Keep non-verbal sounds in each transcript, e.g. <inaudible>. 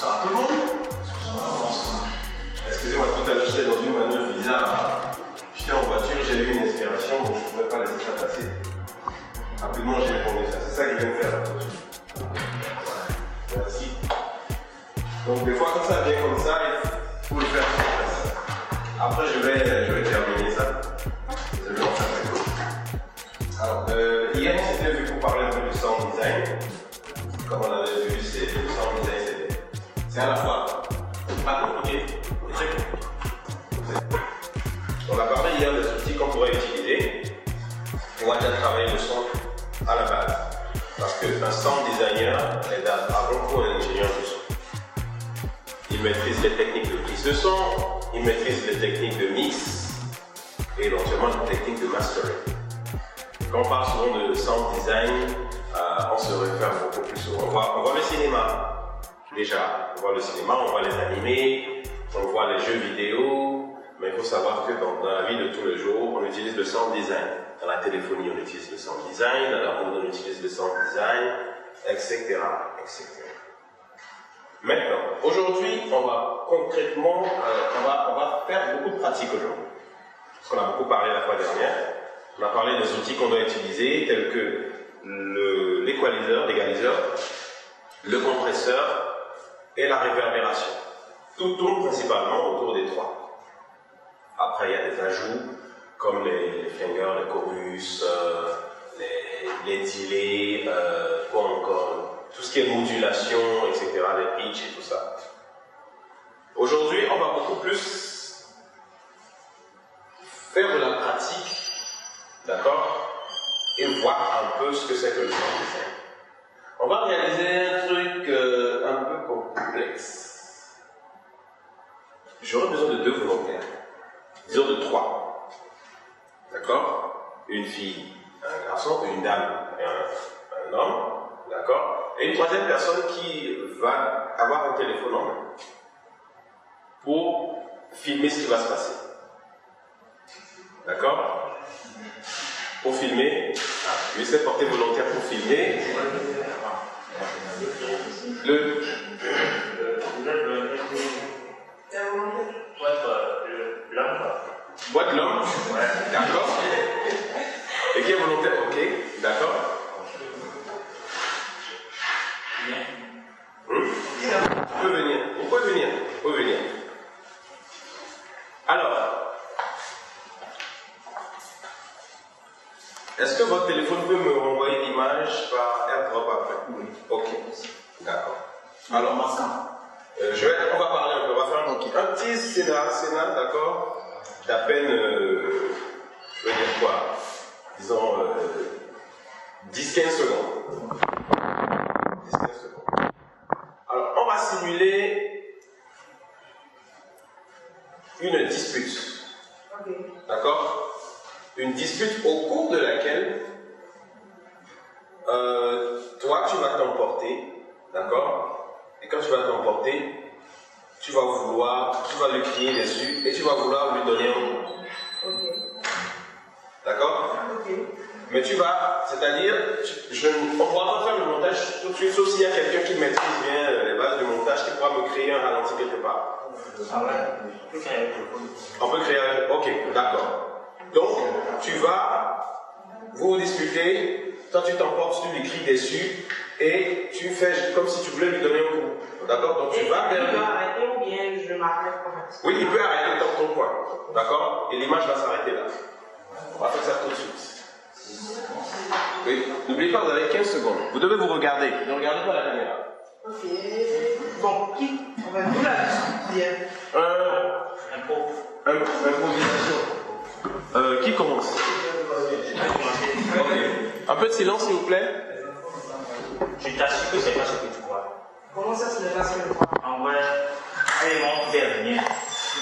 Tout le monde. Excusez-moi, tout à l'heure j'étais dans une manœuvre bizarre. J'étais en voiture, j'ai eu une inspiration, donc je ne pouvais pas laisser ça passer. Rapidement, j'ai répondu ça. C'est ça que je viens de faire. Merci. Donc des fois, quand ça vient prise de son, il maîtrise les techniques de mix et éventuellement les techniques de mastering. Quand on parle souvent de sound design, euh, on se réfère beaucoup plus souvent. On voit, le cinéma, déjà. On voit le cinéma, on voit les animés, on voit les jeux vidéo, mais il faut savoir que dans, la vie de tous les jours, on utilise le sound design. Dans la téléphonie, on utilise le sound design, dans la mode, on utilise le sound design, etc. etc. Maintenant, aujourd'hui, on va concrètement, euh, on, va, on va faire beaucoup de pratiques aujourd'hui. Parce qu'on a beaucoup parlé la fois dernière. On a parlé des outils qu'on doit utiliser, tels que l'équaliseur, l'égaliseur, le compresseur et la réverbération. Tout tourne principalement autour des trois. Après, il y a des ajouts comme les, les fingers, les chorus, euh, les, les delays, euh, quoi encore, tout ce qui est modulation, etc., les pitch et tout ça. Aujourd'hui, on va beaucoup plus faire de la pratique, d'accord, et voir un peu ce que c'est que le sound design. On va réaliser un truc euh, un peu complexe. J'aurais besoin de deux volontaires, disons de trois, d'accord? Une fille, un garçon, une dame et un homme, d'accord? Et une troisième personne qui va avoir un téléphone pour filmer ce qui va se passer. D'accord? Pour filmer, ah, lui s'est porté volontaire pour filmer. Le, bois de l'homme, d'accord? Et qui est volontaire, ok, d'accord? Tu peux venir, vous pouvez venir, vous pouvez venir. Alors, est-ce que votre téléphone peut me renvoyer l'image par AirDrop après? Oui. Ok, d'accord. Alors, euh, je vais, on va parler un peu, on va faire un, un petit scénar, scénar d'accord? D'à peine, euh, je veux dire quoi? Disons euh, 10-15 secondes. 10-15 secondes. Alors, on va simuler une dispute. D'accord? Une dispute au cours de laquelle euh, toi, tu vas t'emporter. D'accord? Et quand tu vas t'emporter, tu vas vouloir, tu vas lui crier dessus et tu vas vouloir lui donner un coup. D'accord? Mais tu vas, c'est-à-dire, on pourra pas faire le montage tout de suite, sauf s'il y a quelqu'un qui maîtrise bien euh, les bases du montage, qui pourra me créer un ralenti quelque part. On peut créer un... Ok, d'accord. Donc, tu vas vous discuter, toi tu t'emportes, tu lui cries dessus, et tu fais comme si tu voulais lui donner un coup. D'accord? Donc tu Et vas vers il doit arrêter ou bien je m'arrête quand même Oui, il peut arrêter dans ton coin. D'accord? Et l'image va s'arrêter là. On va faire ça tout de suite. Oui. N'oubliez pas, vous avez 15 secondes. Vous devez vous regarder. Ne regardez pas la caméra. Ok. Bon, qui On va nous la discuter. Un. Un. Improvisation. Euh, qui commence? Un peu de silence, s'il vous plaît. Je t'assure que c'est pas ce que tu crois. Comment ça, ce n'est pas ce que je crois En vrai, elle mon dernier,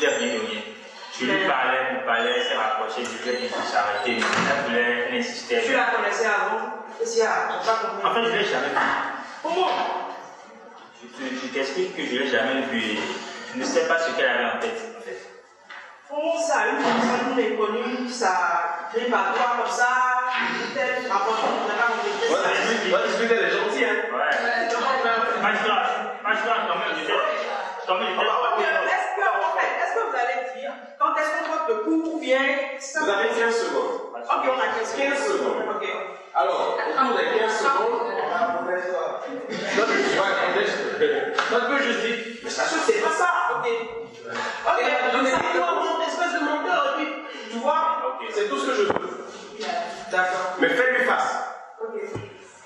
dernier dernier. Je lui parlais, il me parlait, s'est je lui ai dit de s'arrêter. Elle voulait, elle insistait. Tu la connaissais avant? Et si, ah, j'ai pas compris. En fait, je ne l'ai jamais vu. Comment Je te- je t'explique que je ne l'ai jamais vu je ne sais pas ce qu'elle avait en tête. En fait. Comment ça, une personne n'est connue, ça crie par toi comme ça, peut-être, tu te rapproches, tu n'as pas compris. Moi, discuter, elle est gentille, hein Ouais. Pas grave. Parce que quand même, j'étais. Quand même, j'étais. Ok, Est-ce que, vous allez dire quand est-ce qu'on vote le ou bien ça? Vous avez 15 secondes. Ok, on a 15 15 secondes. Ok. Alors, au cours des 15 secondes, Notre, ouais, attendez, notre peu juste mais Sacha, c'est pas ça. Ok. Ok, donc ça prend mon espèce de et puis, tu vois? C'est tout ce que je veux. D'accord. Mais fais-lui face. Ok.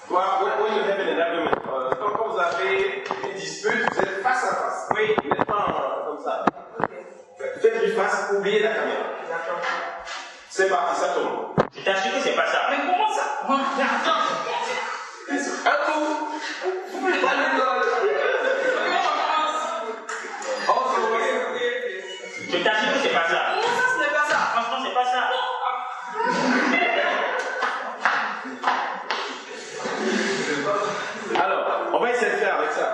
Toi, when, when you have an argument, euh, quand vous avez une dispute, vous êtes face à face. Oui. Vous n'êtes pas euh, comme ça. Ok. Faites-lui face, oubliez la caméra. C'est parti, ça tourne. Je t'assure que c'est pas ça. Mais comment ça? Attends. Un coup. Vous pouvez pas le Oh, ok. Je t'assure que c'est pas ça. Comment ça, ce n'est pas ça? Franchement, c'est pas ça. Alors, on va essayer de faire avec ça.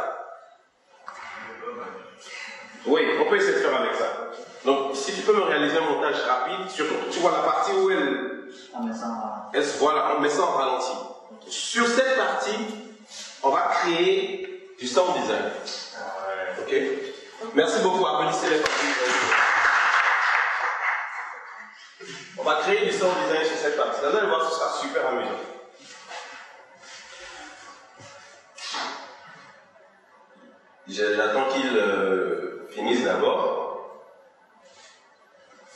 Oui, on peut essayer de faire avec ça. Donc, si tu peux me réaliser un montage rapide, sur, tu vois la partie où elle, elle se voit là, on met ça en ralenti. Sur cette partie, on va créer du sound design. Ok? Merci beaucoup, applaudissez les parties. On va créer du sound design sur cette partie. Vous allez voir, ce sera super amusant. J'attends qu'ils euh, finissent d'abord.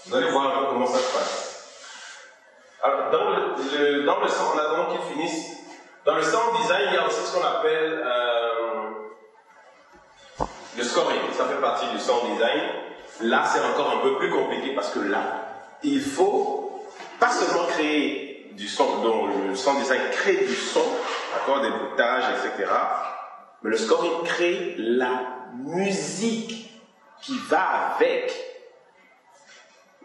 Vous allez voir comment ça se passe. Alors, dans le, dans le sound, en attendant qu'ils finissent, dans le sound design, il y a aussi ce qu'on appelle euh, le scoring. Ça fait partie du sound design. Là, c'est encore un peu plus compliqué parce que là, il faut pas seulement créer du son, dont le sound design crée du son, d'accord, des bruitages, etc. Mais le scoring crée la musique qui va avec.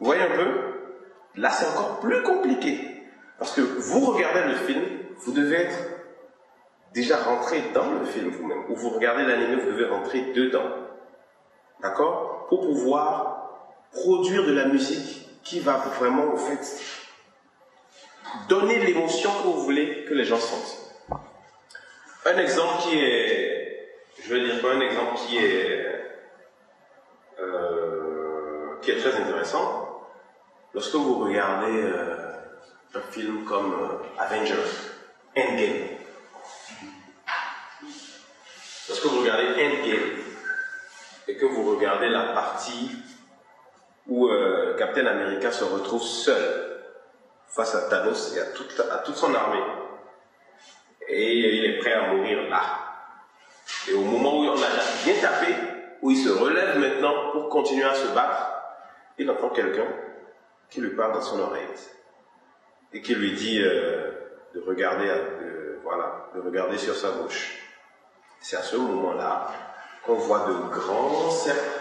Vous voyez un peu? Là, c'est encore plus compliqué. Parce que vous regardez le film, vous devez être déjà rentré dans le film vous-même. Ou vous regardez l'anime, vous devez rentrer dedans. D'accord? Pour pouvoir produire de la musique qui va vraiment, en fait, donner l'émotion que vous voulez que les gens sentent. Un exemple qui est, je vais dire un exemple qui est, euh, qui est très intéressant. Lorsque vous regardez euh, un film comme euh, Avengers, Endgame, lorsque vous regardez Endgame et que vous regardez la partie où euh, Captain America se retrouve seul face à Thanos et à toute, à toute son armée, et il est prêt à mourir là. Et au moment où on a bien tapé, où il se relève maintenant pour continuer à se battre, il entend quelqu'un qui lui parle dans son oreille et qui lui dit euh, de regarder, euh, voilà, de regarder sur sa bouche. C'est à ce moment-là qu'on voit de grands cercles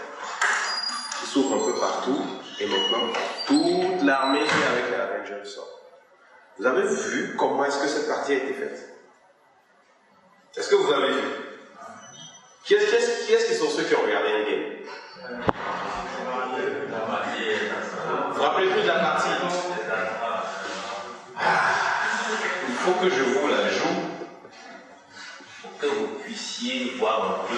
qui s'ouvrent un peu partout. Et maintenant toute l'armée est avec les Avengers sort. Vous avez vu comment est-ce que cette partie a été faite? Est-ce que vous avez vu? Qui est-ce qui, qui sont ceux qui ont regardé Endgame? Vous vous rappelez plus de la partie. Ah, Il faut que je vous la joue. Pour que vous puissiez voir un peu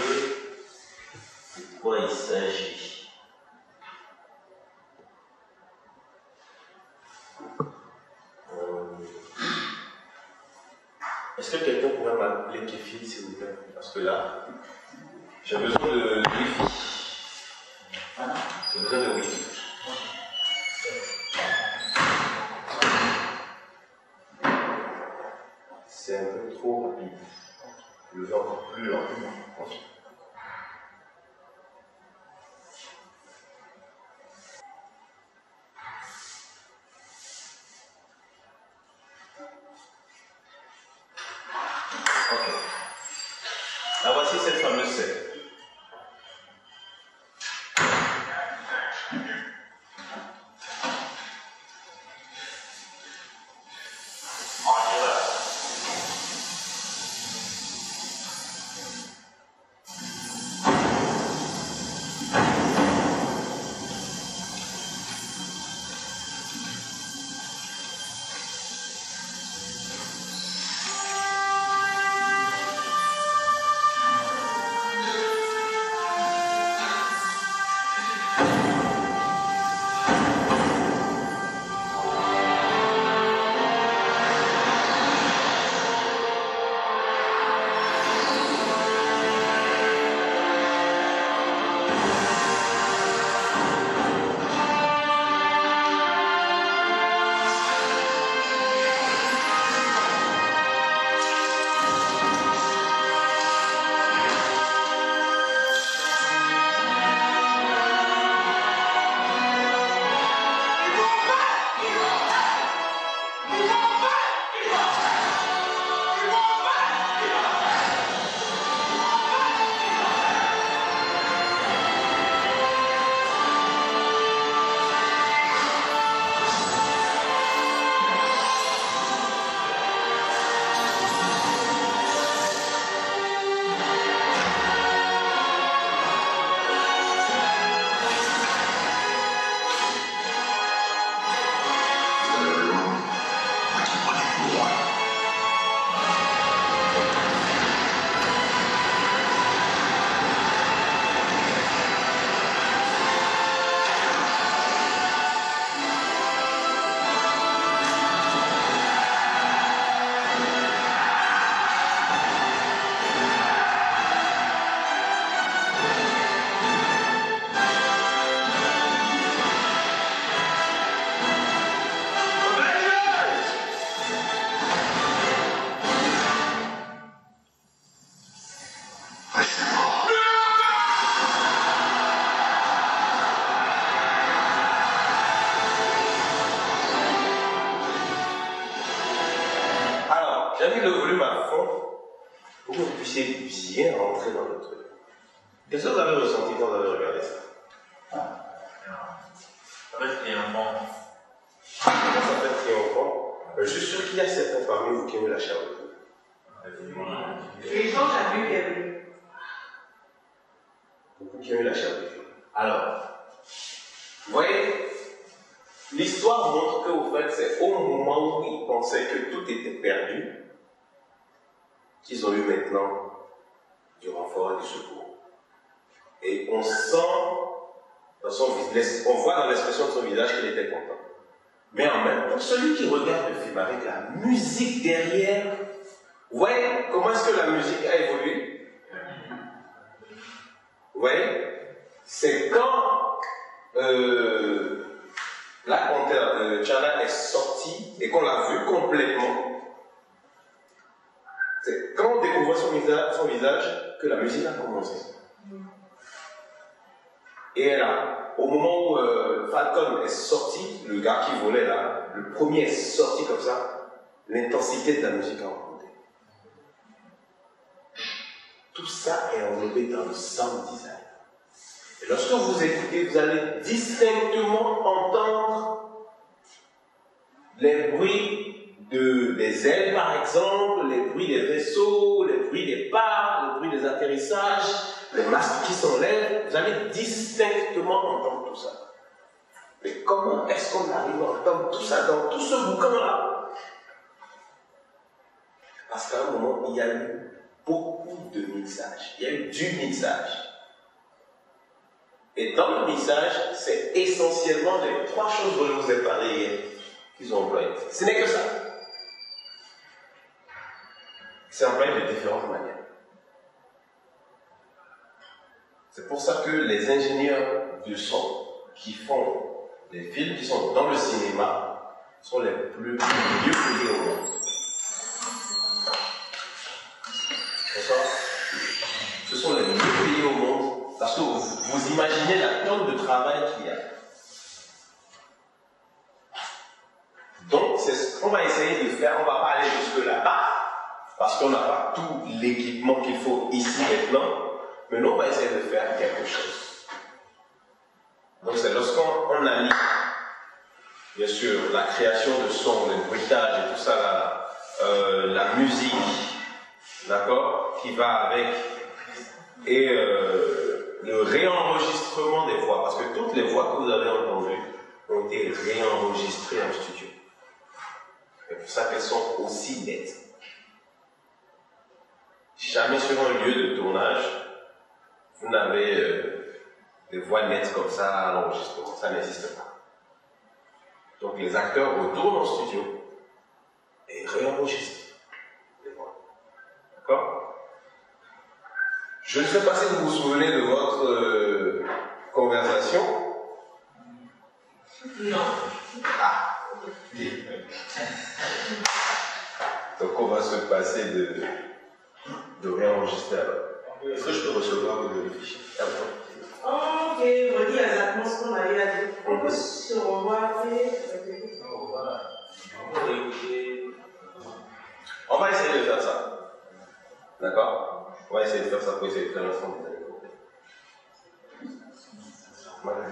de quoi il s'agit. Euh, Est-ce que quelqu'un pourrait m'appeler Kéfil, s'il vous plaît? Parce que là, j'ai besoin de Wi-Fi. C'est un peu trop rapide. Je encore plus lent. pour que vous puissiez vous puissiez rentrer dans le truc. Qu'est-ce que vous avez ressenti quand vous avez regardé ça ah. En fait, triomphant. Comment ça fait triomphant Je suis sûr qu'il y a certains parmi vous qui aiment la chair de Les gens jamais aiment. Beaucoup qui aiment la chair de Dieu. Alors, vous voyez, l'histoire montre que au fait, c'est au moment où ils pensaient que tout était perdu qu'ils ont eu maintenant du renfort et du secours. Et on sent dans son on voit dans l'expression de son visage qu'il était content. Mais en même temps, celui qui regarde le film avec la musique derrière, vous voyez comment est-ce que la musique a évolué? Vous voyez C'est quand euh, la de Tchana est sortie et qu'on l'a vue complètement, découvre son visage, que la musique a commencé. Et là, au moment où euh, Falcon est sorti, le gars qui volait là, le premier est sorti comme ça, l'intensité de la musique a augmenté. Tout ça est enveloppé dans le sound design. Et lorsque vous écoutez, vous allez distinctement entendre les bruits de, des ailes, par exemple, les bruits des vaisseaux, les bruits des pas, les bruits des atterrissages, les masques qui s'enlèvent. Vous allez distinctement entendre tout ça. Mais comment est-ce qu'on arrive à entendre tout ça dans tout ce boucan-là Parce qu'à un moment, il y a eu beaucoup de mixage. Il y a eu du mixage. Et dans le mixage, c'est essentiellement les trois choses dont je vous ai parlé qu'ils ont employées. Ce n'est que ça. C'est employé de différentes manières. C'est pour ça que les ingénieurs du son qui font des films qui sont dans le cinéma sont les plus mieux payés au monde. Ce sont les mieux payés au monde parce que vous, vous imaginez la tonne de travail qu'il y a. Donc, c'est ce qu'on va essayer de faire. On ne va pas aller jusque là-bas parce qu'on n'a pas tout l'équipement qu'il faut ici maintenant. Mais nous, on va essayer de faire quelque chose. Donc, c'est lorsqu'on allie, bien sûr, la création de son, le bruitage et tout ça, la, euh, la musique, d'accord, qui va avec, et euh, le réenregistrement des voix, parce que toutes les voix que vous avez entendues ont été réenregistrées en studio. C'est pour ça qu'elles sont aussi nettes. Jamais sur un lieu de tournage, vous n'avez euh, des voix nettes comme ça à l'enregistrement. Ça n'existe pas. Donc les acteurs retournent en studio et réenregistrent les voix. D'accord? Je ne sais pas si vous vous souvenez de votre euh, conversation. Non. Ah. <laughs> Donc on va se passer de, de réenregistrer. Est-ce que je peux recevoir le fichier Ah, bon. Ok, redis exactement ce qu'on avait à dire. On peut se revoir et. On va essayer de faire ça. D'accord? On va essayer de faire ça pour essayer de faire l'ensemble des années. Voilà.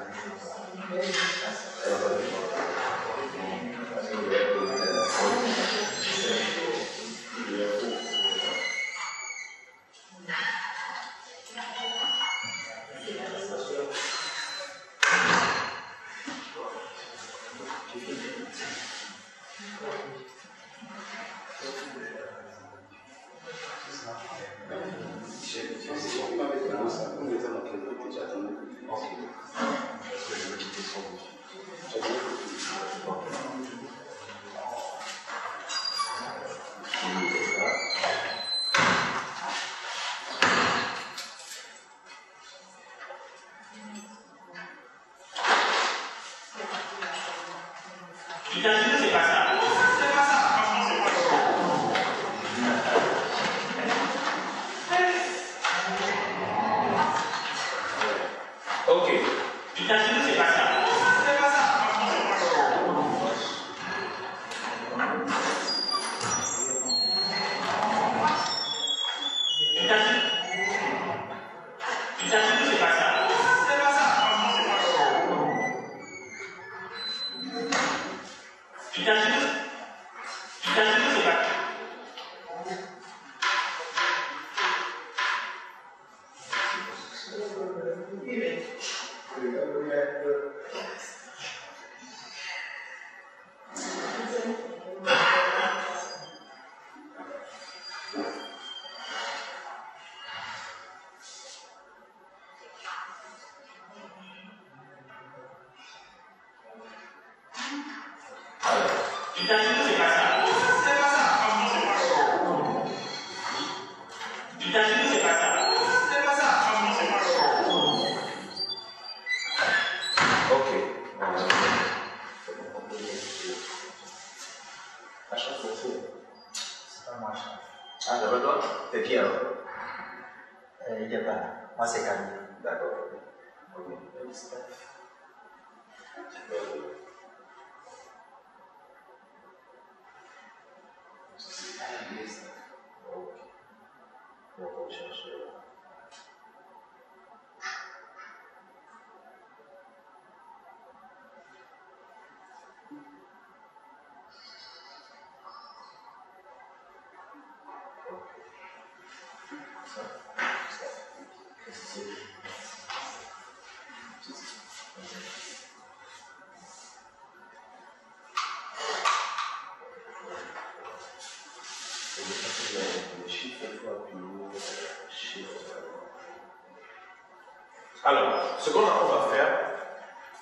Alors, ce qu'on va faire,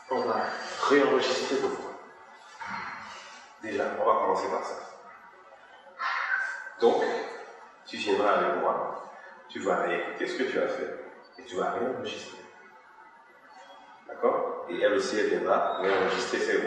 on va réenregistrer vos voix. Déjà, on va commencer par ça. Donc, tu viendras avec moi, tu vas réécouter ce que tu as fait. specific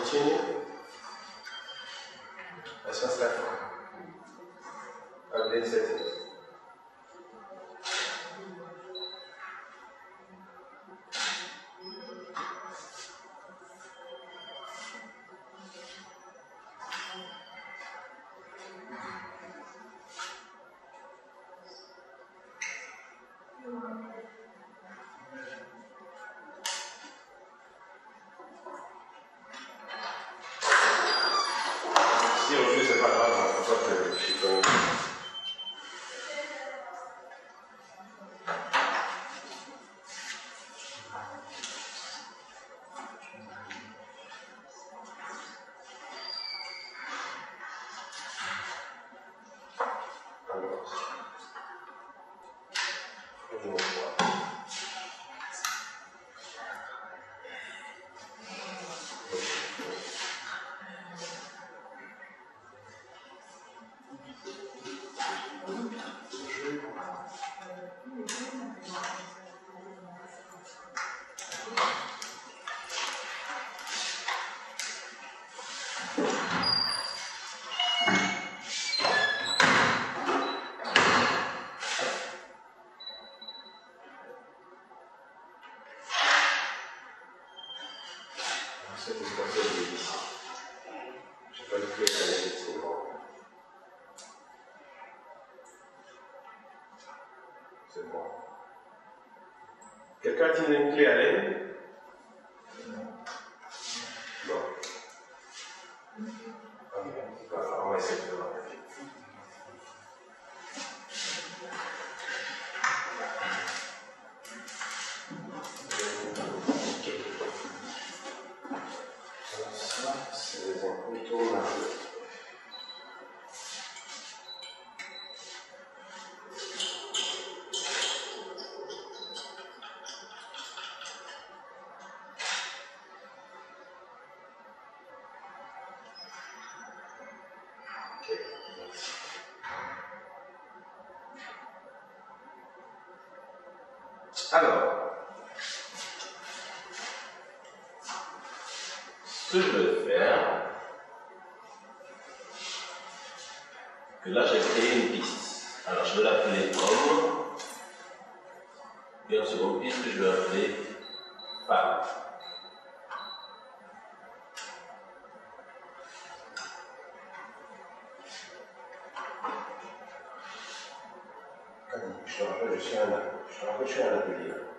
Continue. cuts in clearing ce que je vais faire, que là j'ai créé une piste. Alors je vais l'appeler homme, et en seconde piste que je vais appeler femme. Je te rappelle, je je je suis un atelier.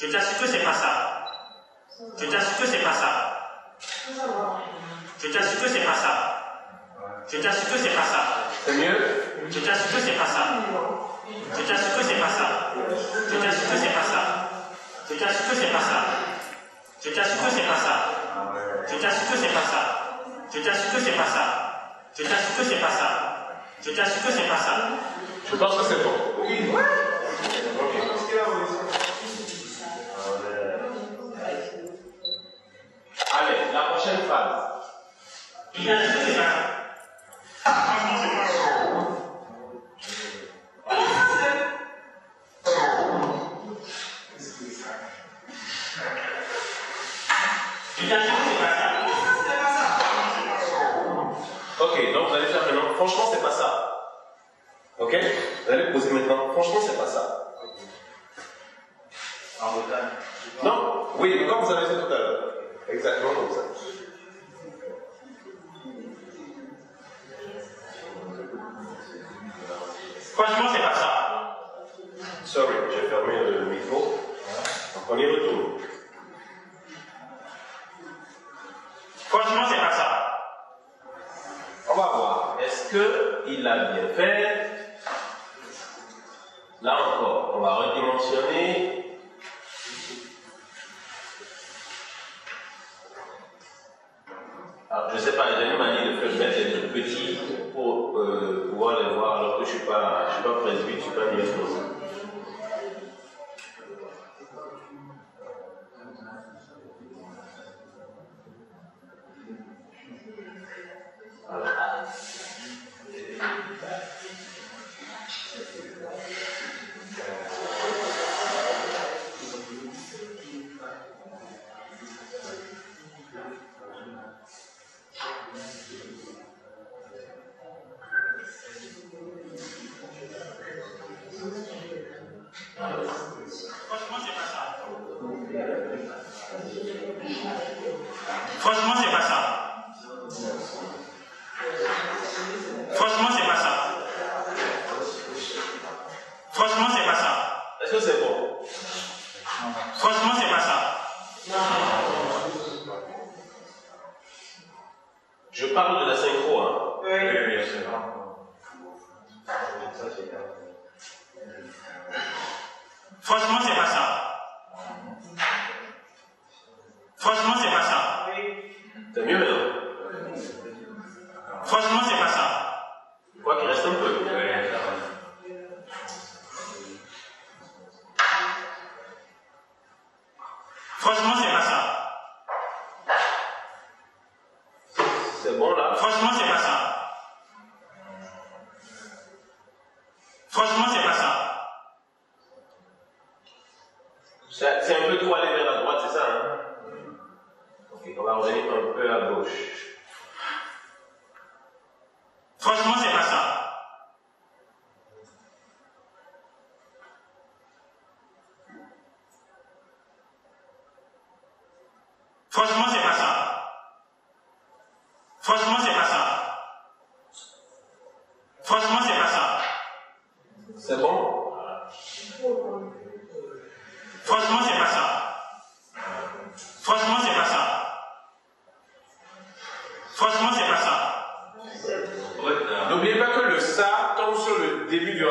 Je t'assure que c'est pas ça. Je t'assure que c'est pas ça. Je t'assure que c'est pas ça. C'est mieux Je t'assure que c'est pas ça. Je t'assure que c'est pas ça. Je t'assure que c'est pas ça. Je t'assure que c'est pas ça. Je t'assure que c'est pas ça. Je t'assure que c'est pas ça. Je t'assure que c'est pas ça. Je t'assure que c'est pas ça. Je t'assure que c'est pas ça. Je pense que c'est bon. Oui. Yes.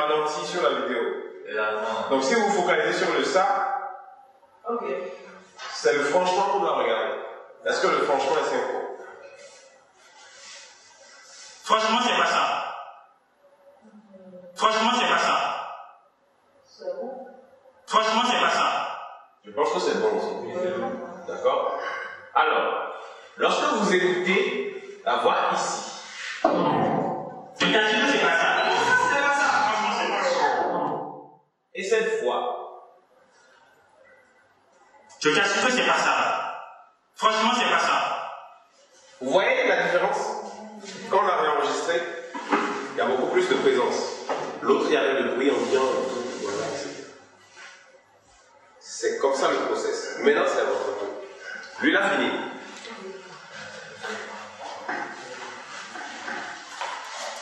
Début du ralenti sur la vidéo. Donc si vous focalisez sur le ça, c'est le franchement qu'on doit regarder. Est-ce que le franchement est synchro Franchement, c'est pas ça. Franchement, c'est pas ça. Franchement, c'est pas ça. Je pense que c'est bon aussi. D'accord? Alors, lorsque vous écoutez la voix ici, que c'est pas ça. C'est pas ça. Franchement, c'est pas ça. Je t'assure que c'est pas ça. Franchement, c'est pas ça. vous voyez la différence? Quand on a réenregistré, il y a beaucoup plus de présence. L'autre, il y avait le bruit ambiant. voilà. C'est comme ça le process. Maintenant, c'est à votre tour. Lui, il a fini.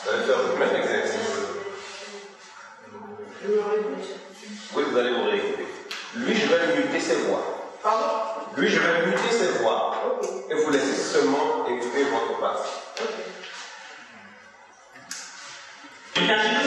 Vous allez faire le même exercice. Oui, vous allez vous réécouter. Lui, je vais muter ses voix. Pardon Lui, je vais muter ses Tu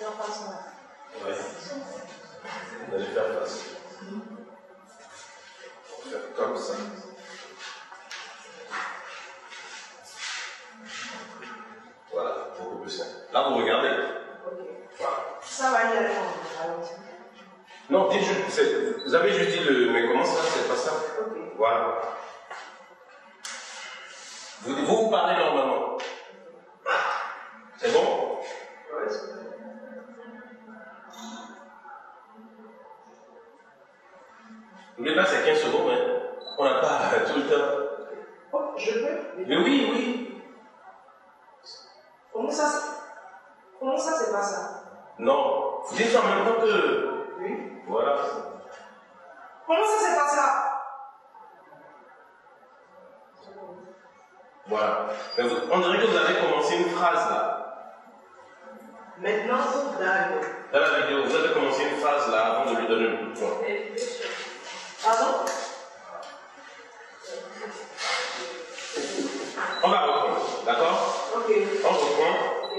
Ouais. On va faire face. On va faire comme ça. Voilà, beaucoup plus simple. Là, vous regardez. Voilà. Ça va aller. Alors, Non, dites juste, vous avez juste dit le. Mais comment ça C'est pas ça? Ok. Voilà. Vous, vous, vous parlez normalement. C'est bon? N'oubliez pas, c'est 15 secondes, hein? On n'a pas <laughs> tout le temps. Oh, je peux? Mais oui, oui. Comment ça c'est- Comment ça c'est pas ça? Non. Vous dites en même temps que. Oui. Voilà. Comment ça c'est pas ça? Voilà. Mais vous- on dirait que vous avez commencé une phrase là. Maintenant, vous dans Dans la vidéo, vous avez commencé une phrase là avant de lui donner le coup de poing. Pardon On va reprendre, d'accord Ok. On reprend. Ok.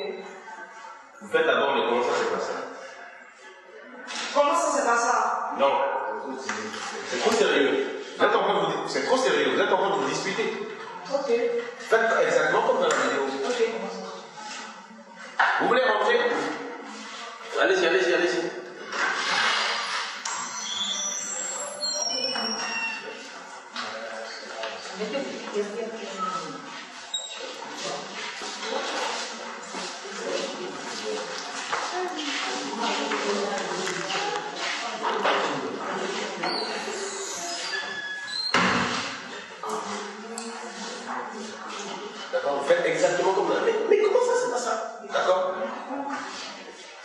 Vous faites d'abord, mais comment ça c'est pas ça Comment ça c'est pas ça Non. C'est trop sérieux. Vous êtes en train de vous, c'est trop sérieux. Vous êtes en train de vous disputer. Ok. Faites exactement comme dans la vidéo. Ok. Vous voulez rentrer? Allez-y, allez-y, allez-y.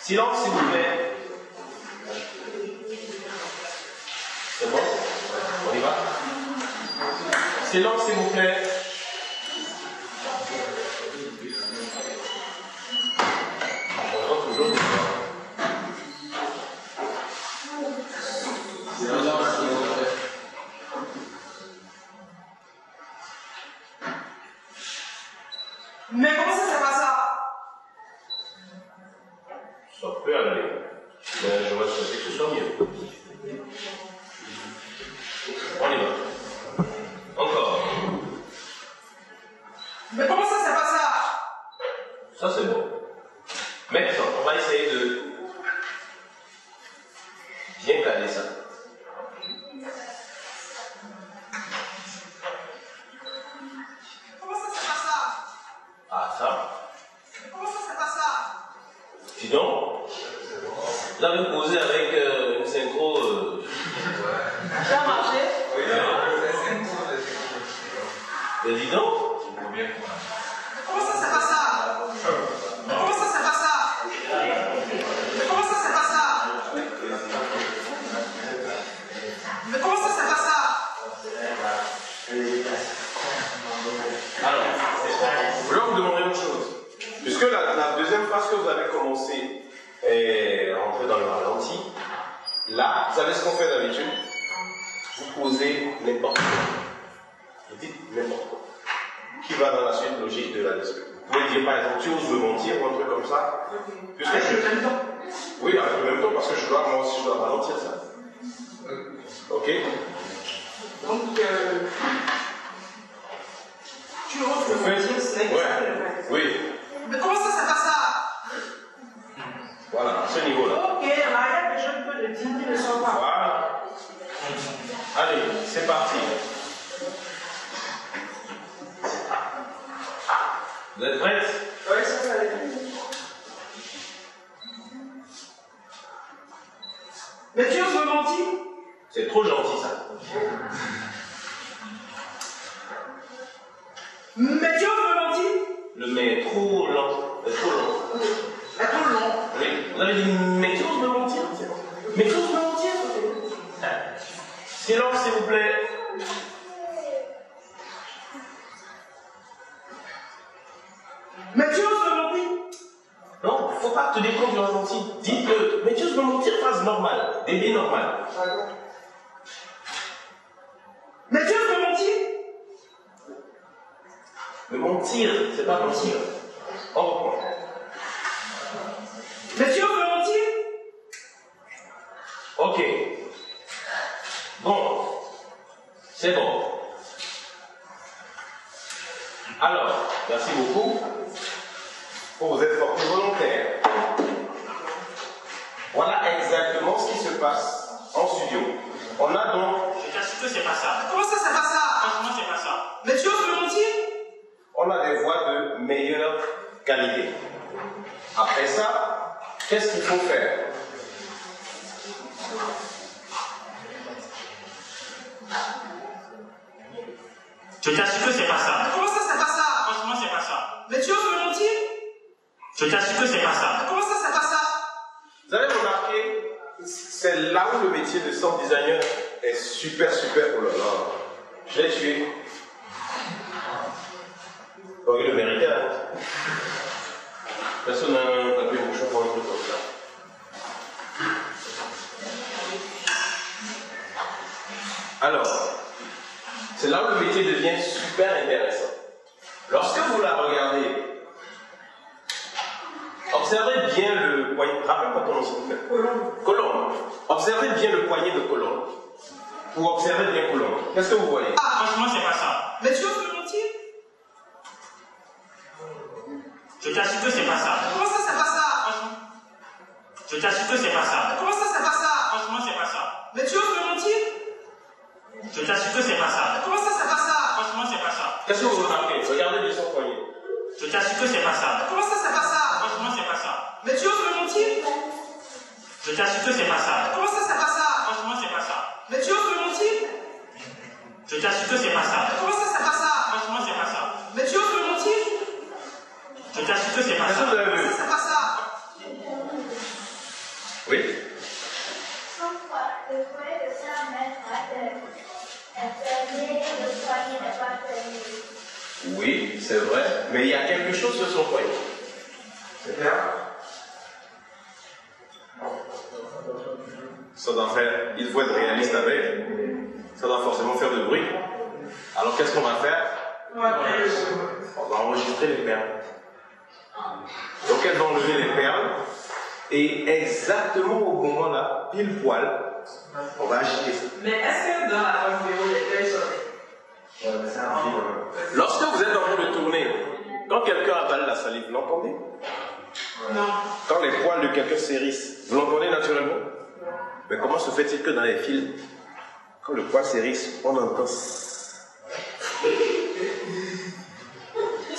Silence, s'il vous plaît. C'est bon? On y va? Silence, s'il vous plaît.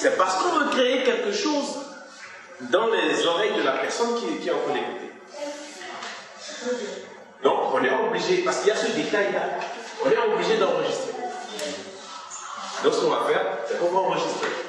C'est parce qu'on veut créer quelque chose dans les oreilles de la personne qui, est en train. Donc, on est obligé, parce qu'il y a ce détail-là, on est obligé d'enregistrer. Donc, ce qu'on va faire, c'est qu'on va enregistrer.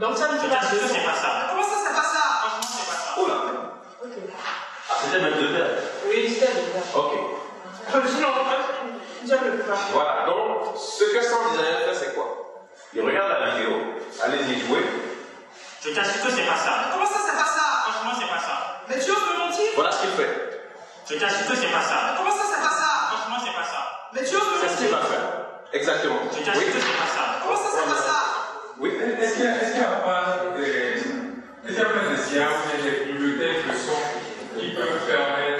Donc ça ne fait pas ça. C'est pas ça. Comment ça, c'est pas ça Franchement, c'est pas ça. Oula. Ok. Ah, c'était même de verre. Oui, c'était de verre. Ok. Je ne peux pas. Voilà, donc ce que son designer fait, c'est quoi Il regarde la vidéo, allez-y jouer. Je t'assure que c'est pas ça. Comment ça, c'est pas ça Franchement, c'est pas ça. Mais tu oses me mentir Voilà ce qu'il fait. Je t'assure que c'est pas ça. Comment ça, c'est pas ça Franchement, c'est pas ça. Mais tu oses me mentir C'est ce qu'il va faire. Exactement. Je t'assure oui. que c'est pas ça. Comment ça, c'est pas ça oui, est-ce qu'il n'y a, pas des, est-ce qu'il y a pas des sciences, des bibliothèques qui peuvent permettre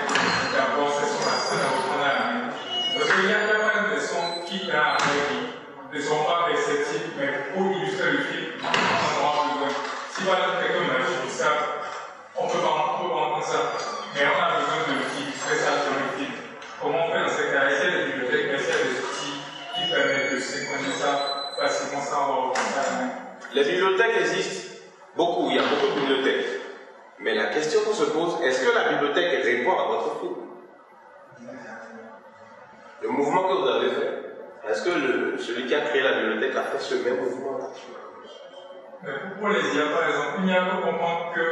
Les bibliothèques existent. Beaucoup, il y a beaucoup de bibliothèques. Mais la question qu'on se pose, est-ce que la bibliothèque répond à votre film Le mouvement que vous avez fait, est-ce que le- celui qui a créé la bibliothèque a fait ce même mouvement? Mais pour les IA, par exemple, il n'y a qu'à comprendre que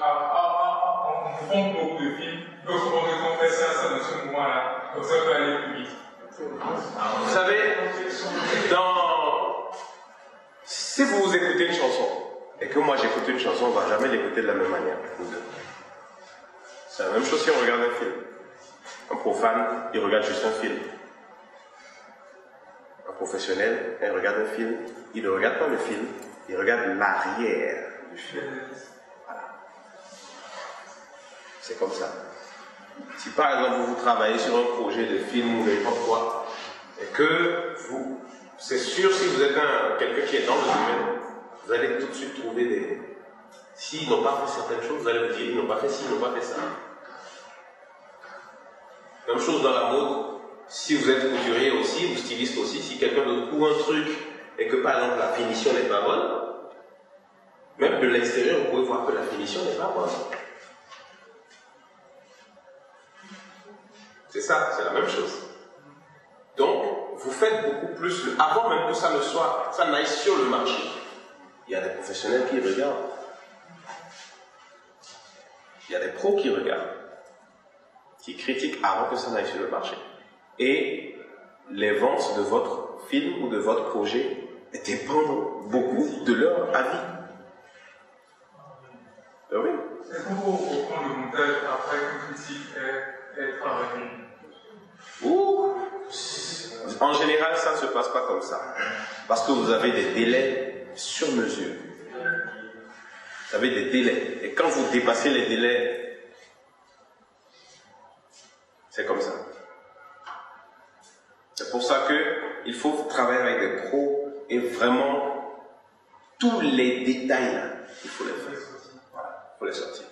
à, à, on fonde beaucoup de films, donc on on fait ça, ça dans ce mouvement-là, donc ça peut aller plus vite. Vous savez, dans... si vous écoutez une chanson, et que moi j'écoute une chanson, on ne va jamais l'écouter de la même manière. nous deux. C'est la même chose si on regarde un film. Un profane, il regarde juste un film. Un professionnel, il regarde un film, il ne regarde pas le film, il regarde l'arrière du film. C'est comme ça. Si par exemple vous, vous travaillez sur un projet de film ou n'importe quoi, et que vous, c'est sûr si vous êtes un- quelqu'un qui est dans le domaine, vous allez tout de suite trouver des. S'ils n'ont pas fait certaines choses, vous allez vous dire, ils n'ont pas fait ci, ils n'ont pas fait ça. Même chose dans la mode, si vous êtes couturier aussi, ou styliste aussi, si quelqu'un d'autre coud un truc et que par exemple la finition n'est pas bonne, même de l'extérieur, vous pouvez voir que la finition n'est pas bonne. C'est ça, c'est la même chose. Donc, vous faites beaucoup plus, avant même que ça ne soit, ça n'aille sur le marché. Il y a des professionnels qui regardent. Il y a des pros qui regardent, qui critiquent avant que ça n'aille sur le marché. Et les ventes de votre film ou de votre projet dépendent beaucoup de leur avis. Ah oui. Est-ce qu'on peut reprendre le montage après qu'une critique est, est travaillée Ouh. En général, ça ne se passe pas comme ça. Parce que vous avez des délais sur mesure. Vous avez des délais. Et quand vous dépassez les délais, c'est comme ça. C'est pour ça qu'il faut travailler avec des pros et vraiment tous les détails il faut les faire. Il faut les sortir.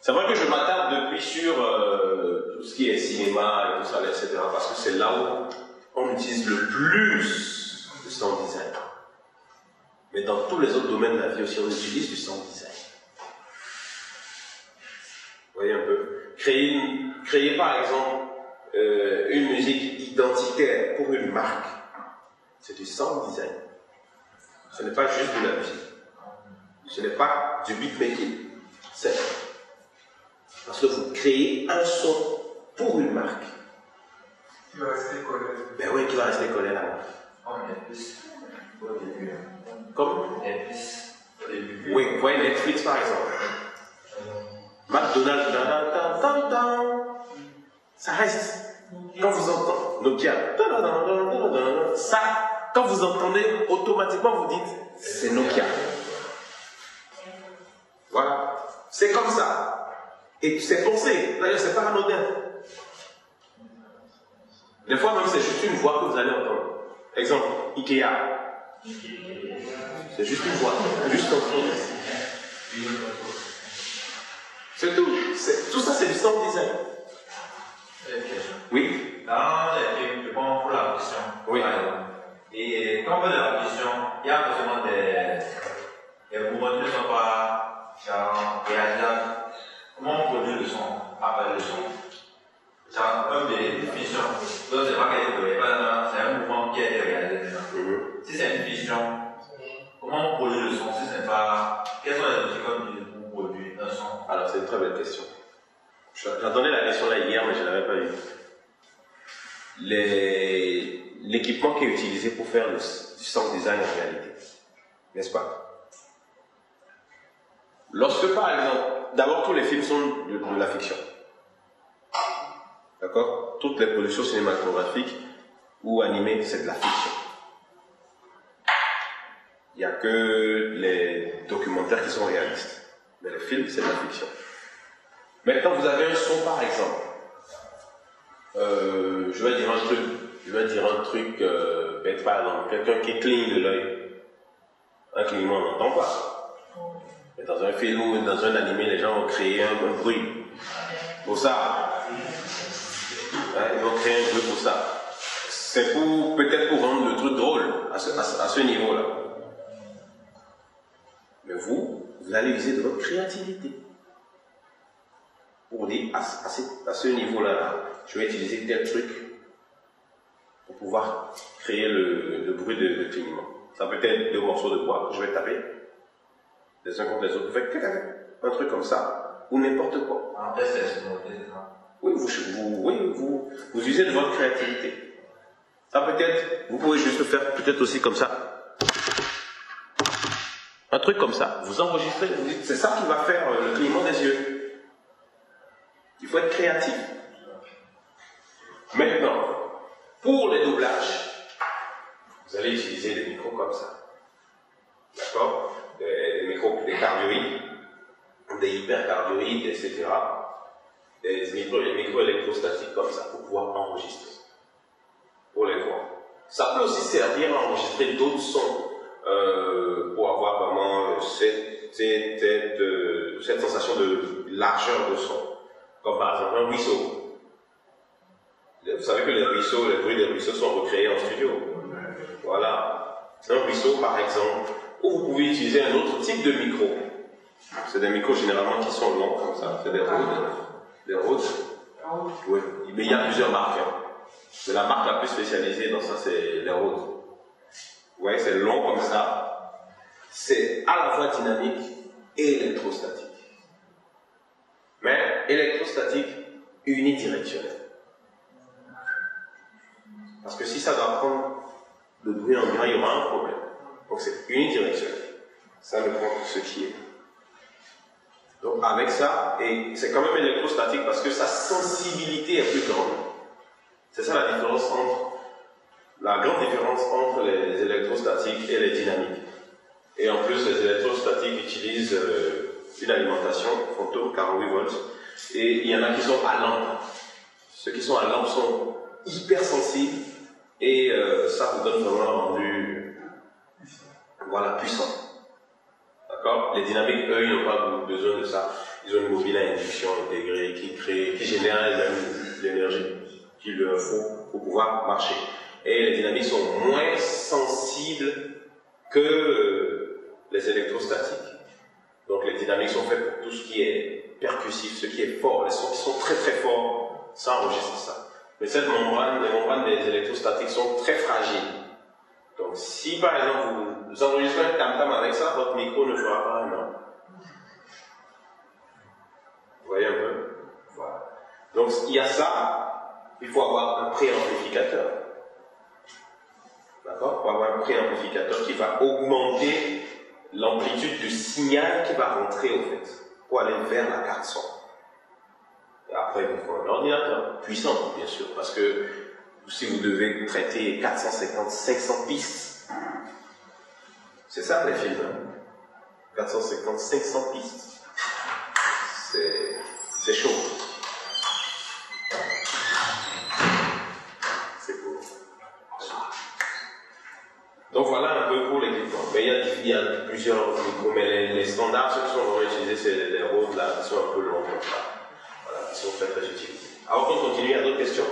C'est vrai que je m'attarde depuis sur euh, tout ce qui est cinéma et tout ça, etc. Parce que c'est là où on utilise le plus le sound design. Mais dans tous les autres domaines de la vie aussi, on utilise du sound design. Vous voyez un peu Créer, par exemple euh, une musique identitaire pour une marque, c'est du sound design. Ce n'est pas juste de la musique. Ce n'est pas du beatmaking. C'est parce que vous créez un son pour une marque. Tu vas rester collé. Ben oui, qui va rester collé. Comme Netflix au début. Comme? Netflix au début. Oui, vous voyez Netflix par exemple. McDonald's, ça reste. Quand vous entendez Nokia, ça, quand vous entendez, automatiquement vous dites c'est Nokia. Voilà, c'est comme ça. Et c'est pensé, d'ailleurs c'est pas anodin. Des fois même c'est juste une voix que vous allez entendre. Exemple, Ikea. C'est juste une voix, juste entendre. C'est tout. Tout ça, c'est du sound design. Oui. Dans les films, je prends pour la fiction. Oui. Et quand on de la fiction, il y a forcément des, des mouvements qui ne sont pas genre, réalisables. J'attendais la question là hier, mais je ne l'avais pas vue. L'équipement qui est utilisé pour faire le, du sound design en réalité, n'est-ce pas? Lorsque, par exemple, d'abord, tous les films sont de, de la fiction. D'accord? Toutes les productions cinématographiques ou animées, c'est de la fiction. Il n'y a que les documentaires qui sont réalistes. Mais les films, c'est de la fiction. Maintenant, vous avez un son, par exemple. Euh, je vais dire un truc. Je vais dire un truc euh, bête, par exemple. Quelqu'un qui cligne de l'œil. Un clignement, on n'entend pas. Mais dans un film ou dans un animé, les gens ont créé un, bruit. Pour ça. Hein, ils ont créé un bruit pour ça. C'est pour, peut-être pour rendre le truc drôle, à ce, à ce- à ce niveau-là. vous allez user de votre créativité. Pour dire, à, ce, niveau-là, je vais utiliser tel truc pour pouvoir créer le, bruit de, de clignement. Ça peut être deux morceaux de bois que je vais taper les uns contre les autres. Vous faites un truc comme ça, ou n'importe quoi. Oui, vous, vous, oui vous, vous usez de votre créativité. Ça peut être, vous pouvez juste faire peut-être aussi comme ça. Un truc comme ça. Vous enregistrez, vous dites, c'est ça qui va faire euh, le clignement des yeux. Il faut être créatif. Maintenant, pour les doublages, vous allez utiliser des micros comme ça. D'accord? Des, micros, des cardioïdes, des hypercardioïdes, etc. Des micros, des micros électrostatiques comme ça pour pouvoir enregistrer. Pour les voix. Ça peut aussi servir à enregistrer d'autres sons euh, pour avoir vraiment euh, euh, cette, sensation de largeur de son. Comme par exemple un ruisseau. Vous savez que les ruisseaux, les bruits des ruisseaux sont recréés en studio. Voilà. Un ruisseau, par exemple, ou vous pouvez utiliser un autre type de micro. C'est des micros généralement qui sont longs comme ça. C'est des Rhodes. Des Rhodes. Oui. Mais il y a plusieurs marques. Hein. Mais la marque la plus spécialisée dans ça, c'est les Rhodes. Vous voyez, c'est long comme ça. C'est à la fois dynamique et électrostatique. Électrostatique unidirectionnel. Parce que si ça doit prendre le bruit en grand, il y aura un problème. Donc c'est unidirectionnel. Ça ne prend ce qui est. Donc avec ça, et c'est quand même électrostatique parce que sa sensibilité est plus grande. C'est ça la différence entre, la grande différence entre les électrostatiques et les dynamiques. Et en plus, les électrostatiques utilisent euh, une alimentation fantôme 48 volts. Et il y en a qui sont à lampe. Ceux qui sont à lampe sont hyper sensibles et euh, ça vous donne vraiment un rendu voilà, puissant. D'accord? Les dynamiques, eux, ils n'ont pas besoin de ça. Ils ont une mobile à induction intégrée qui crée, qui génère l'énergie qu'il leur faut pour pouvoir marcher. Et les dynamiques sont moins sensibles que euh, les électrostatiques. Donc les dynamiques sont faites pour tout ce qui est percussif, ce qui est fort. Les sons qui sont très très forts, ça enregistre ça. Mais cette membrane, les membranes des électrostatiques sont très fragiles. Donc si par exemple vous enregistrez un tam-tam avec ça, votre micro ne fera pas un an. Vous voyez un peu? Voilà. Donc il y a ça, il faut avoir un préamplificateur. D'accord? Il faut avoir un préamplificateur qui va augmenter l'amplitude du signal qui va rentrer au fait, pour aller vers la son. Et après, il faut un ordinateur puissant, bien sûr, parce que si vous devez traiter 450, 500 pistes, c'est ça les films. 450, 500 pistes. C'est chaud. Mais il y, a, plusieurs micros, mais les, standards, ceux qui sont vraiment utilisés, c'est les rôles là, qui sont un peu longs comme ça. Voilà, qui sont très très utilisés. Alors qu'on continue, il y a d'autres questions?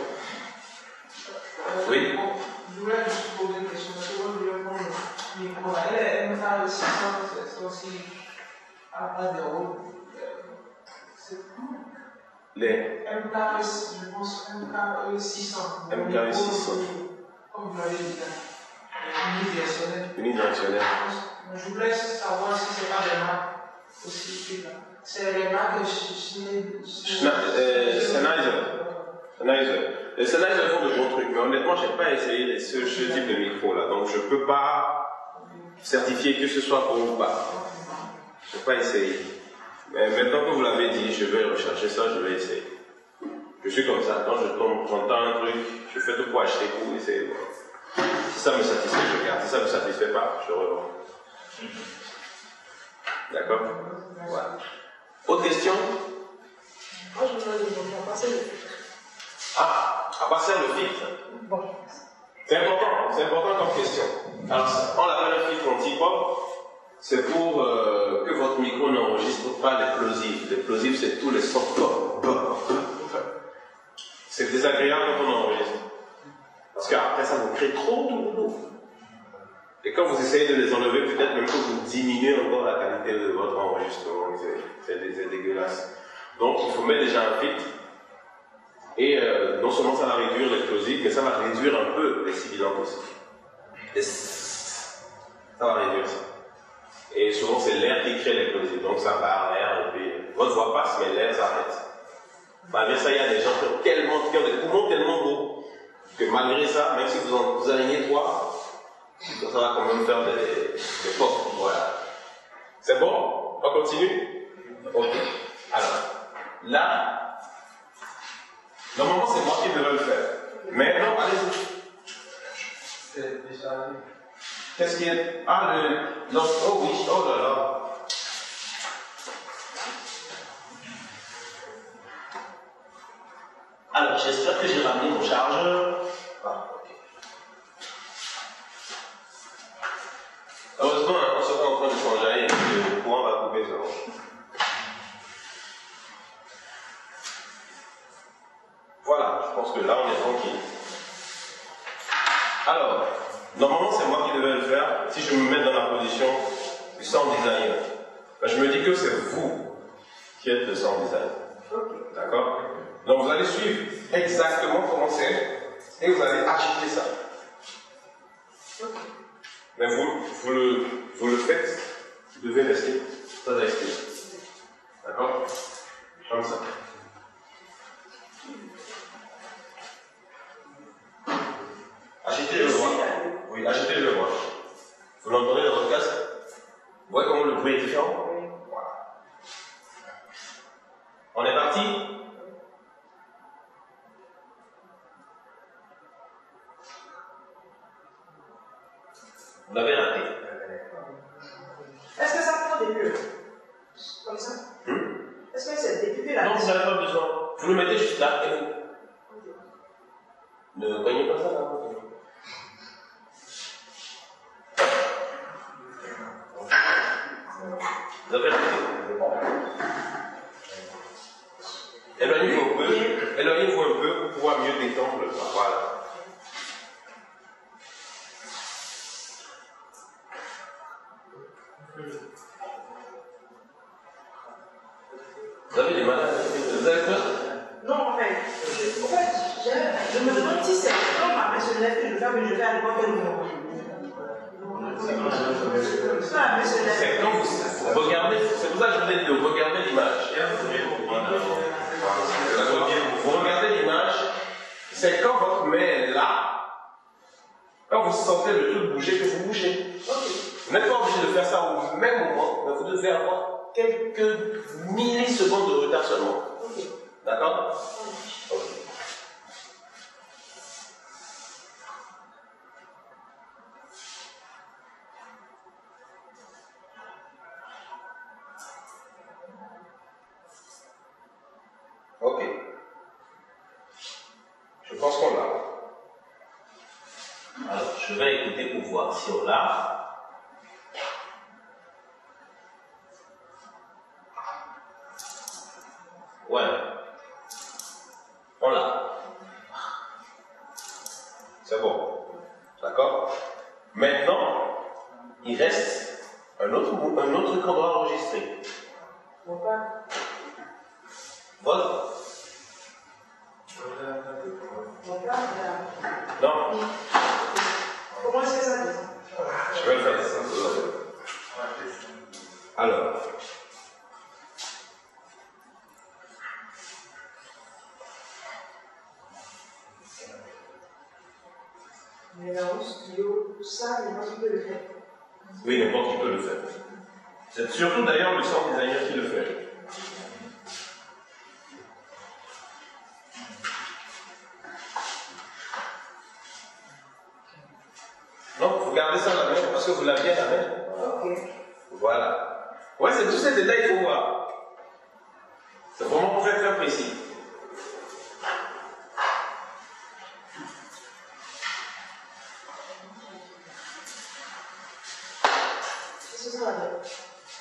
Oui. Je voulais juste poser une question parce que moi je voulais prendre le micro. Elle est MK600, c'est aussi à des rôles. C'est Les MK, je pense MK600. MK600. Comme vous l'avez dit, unidirectionnel. Unidirectionnel. Je voulais savoir si c'est pas des marques aussi. C'est les marques de Sennheiser. Sennheiser. Les Sennheiser font de bons trucs, mais honnêtement, je n'ai pas essayé ce, type de micro-là, donc je ne peux pas certifier que ce soit bon ou pas. Je n'ai pas essayé. Mais maintenant que vous l'avez dit, je vais rechercher ça, je vais essayer. Je suis comme ça, quand je tombe, j'entends un truc, je fais tout pour acheter pour essayer Si ça me satisfait, je garde. Si ça ne me satisfait pas, je revends. D'accord Voilà. Autre question Moi, je voudrais demander passer Ah à passer le filtre. C'est important, c'est important comme question. Alors, on l'appelle un filtre anti-pop. C'est pour euh, que votre micro n'enregistre pas les plosives. Les plosives, c'est tous les sons. C'est désagréable quand on enregistre. Parce qu'après, ça vous crée trop de boulot. Et quand vous essayez de les enlever, peut-être même que vous diminuez encore la qualité de votre enregistrement. C'est dégueulasse. Donc, il faut mettre déjà un filtre. Et euh, non seulement ça va réduire l'explosif, mais ça va réduire un peu les sibilantes aussi. Et ça va réduire ça. Et souvent, c'est l'air qui crée l'explosif. Donc, ça va, l'air, et puis votre voix passe, mais l'air s'arrête. Malgré ça, il y a des gens qui ont, tellement, qui ont des poumons tellement beaux que malgré ça, même si vous vous alignez trois, ça va quand même faire des, des Voilà. C'est bon? On continue? Ok. Alors, là, normalement c'est moi qui devrais le faire. Mais non, allez-y. Qu'est-ce qu'il y a Ah, le. Oh oui, oh là là. J'espère que j'ai ramené mon chargeur. Ah, ok. Heureusement, on se en train de changer et le courant va couper ça. Voilà, je pense que là on est tranquille. Alors, normalement c'est moi qui devais le faire. Si je me mets dans la position du sound designer, ben, je me dis que c'est vous qui êtes le sound designer. D'accord? Donc vous allez suivre exactement comment c'est et vous allez agiter ça. Mais vous, vous, le, vous le faites, vous devez rester très actif. D'accord? Comme ça. Agitez le voix. Oui, agitez le voix. Vous l'entendez dans votre casque? Vous voyez comment le bruit est différent? Voilà. On est parti? Vous l'avez raté. Est-ce que ça prend des murs Comme ça Hmm Est-ce que c'est décuplé la Non, vous n'avez pas besoin. Vous le mettez juste là et vous. Ne voyez pas ça là.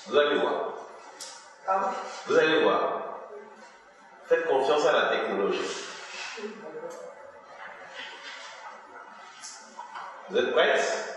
Vous allez voir. Vous allez voir. Faites confiance à la technologie. Vous êtes prêtes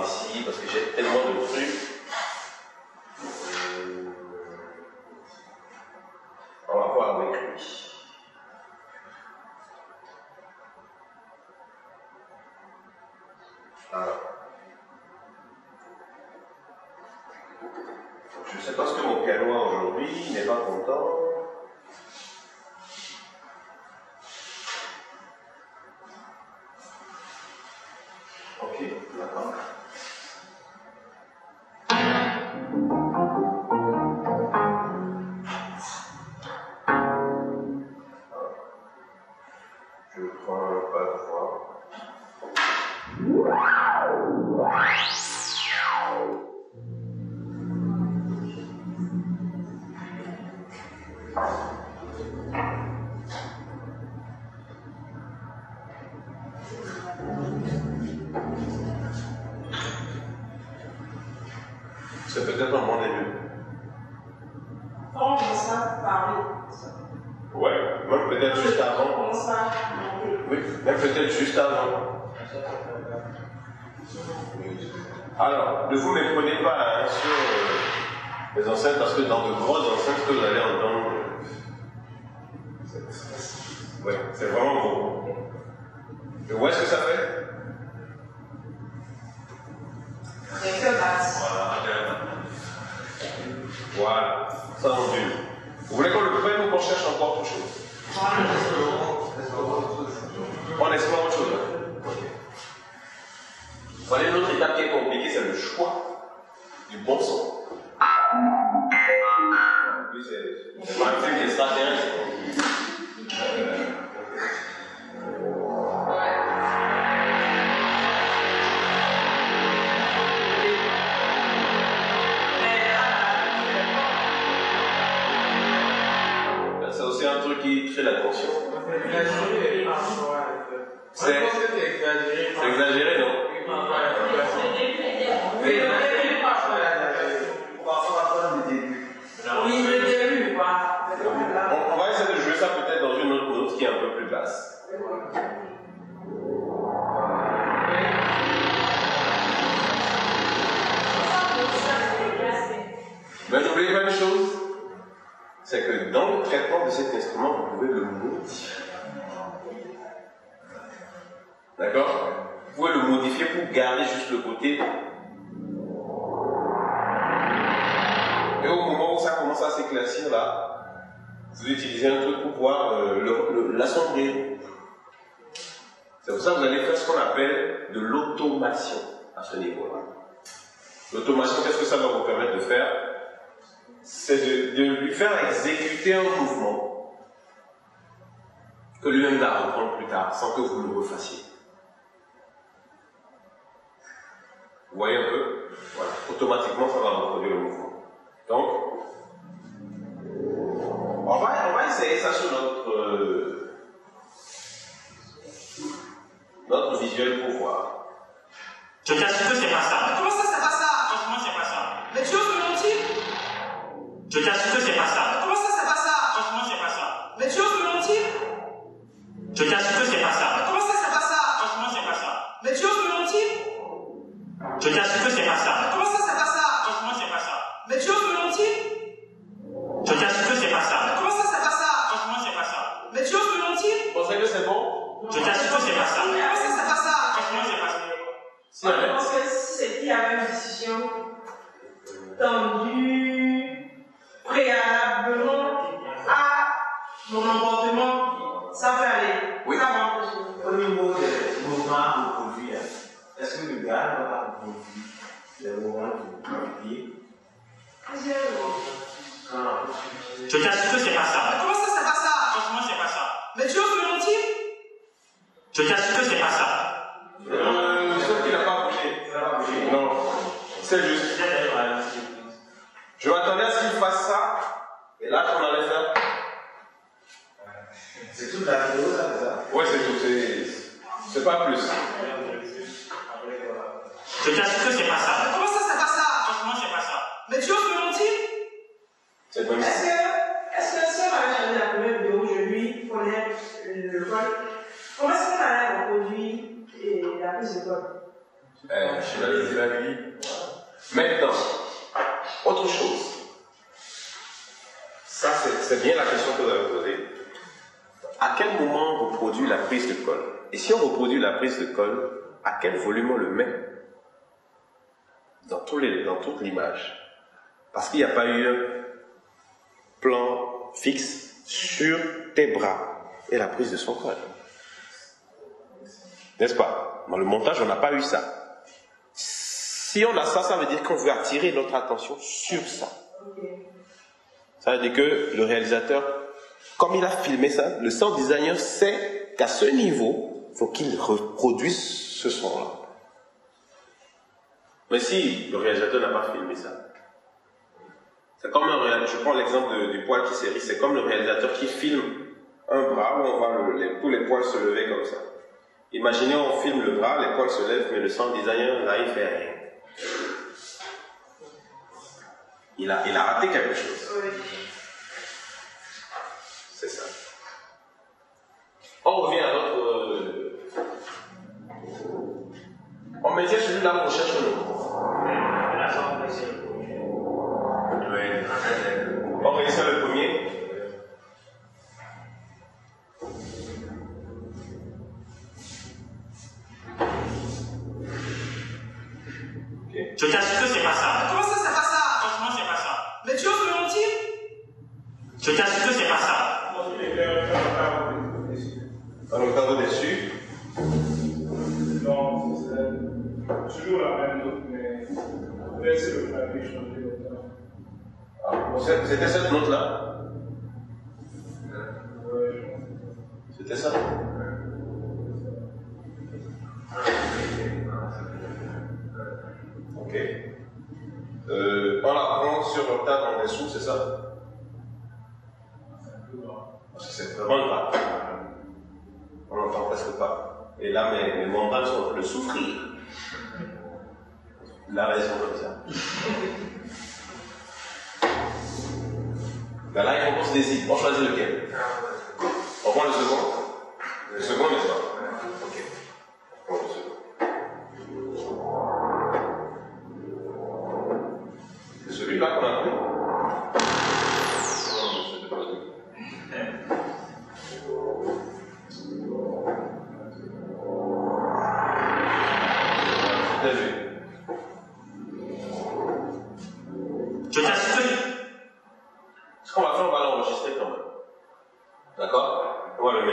parce que j'ai tellement de trucs. Je pense que si c'était la même décision, tant mieux. on n'a pas eu ça. Si on a ça, ça veut dire qu'on veut attirer notre attention sur ça. Ça veut dire que le réalisateur, comme il a filmé ça, le sound designer sait qu'à ce niveau, il faut qu'il reproduise ce son-là. Mais si le réalisateur n'a pas filmé ça, c'est comme un je prends l'exemple du poil qui s'érisse, c'est comme le réalisateur qui filme un bras où on voit les, tous les poils se lever comme ça. Imaginez, on filme le bras, les poils se lèvent, mais le sound designer là, il fait rien. Il a, il a raté quelque chose. C'est ça. On revient à notre. Euh, on met celui-là, on cherche le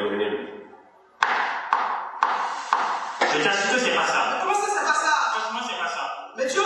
devenir. Je t'assure que c'est pas ça. Comment ça, c'est pas ça? Franchement, c'est pas ça. Mais Dieu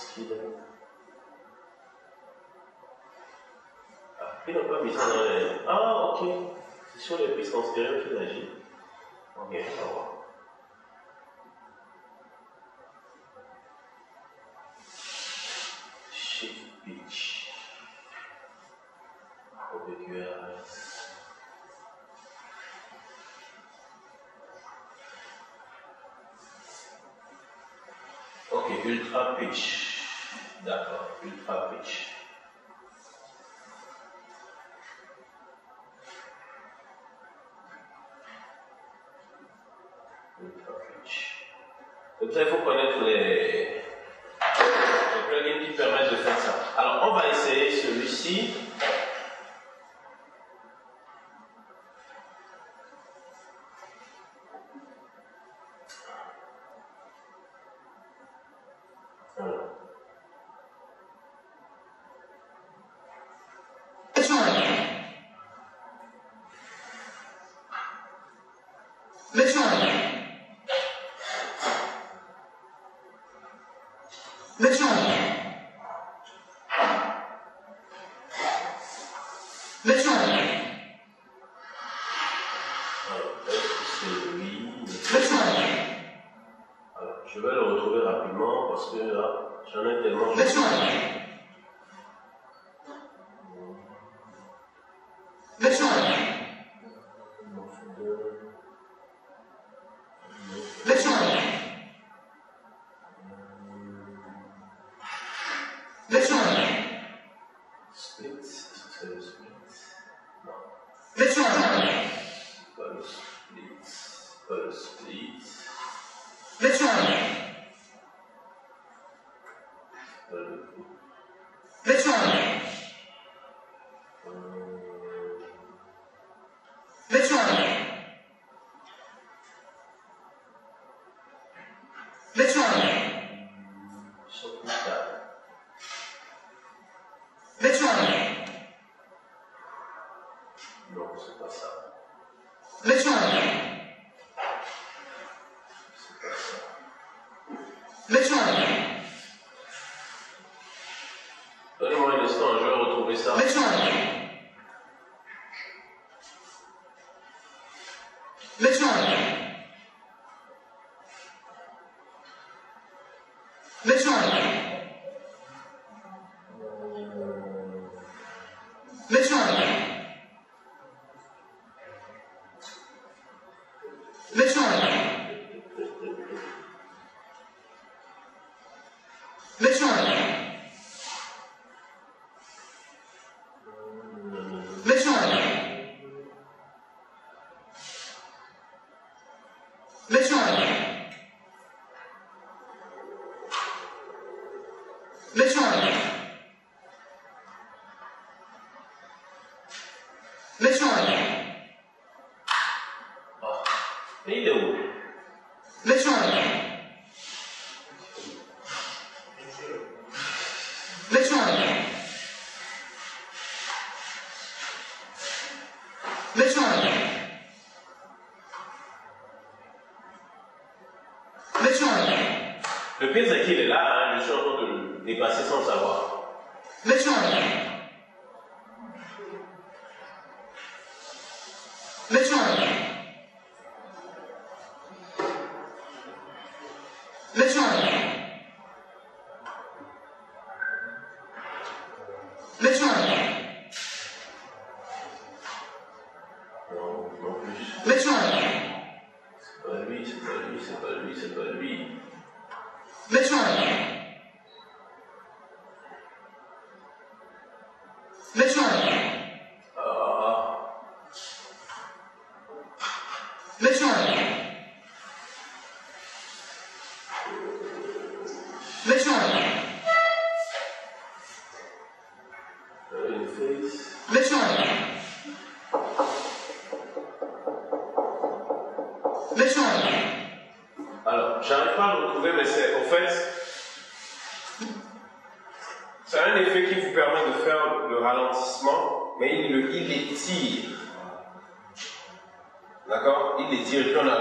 Est Ah, il n'a pas mis ça dans les. Ah, ok. C'est sur les en stéréo qu'il agit. Ok, on va ultra pitch. D'accord, ultra pitch. Ultra pitch. Donc ça, il faut Pire, c'est qu'il est là, hein, je suis en train de dépasser sans savoir. Non, D'accord? Il étire. Et puis.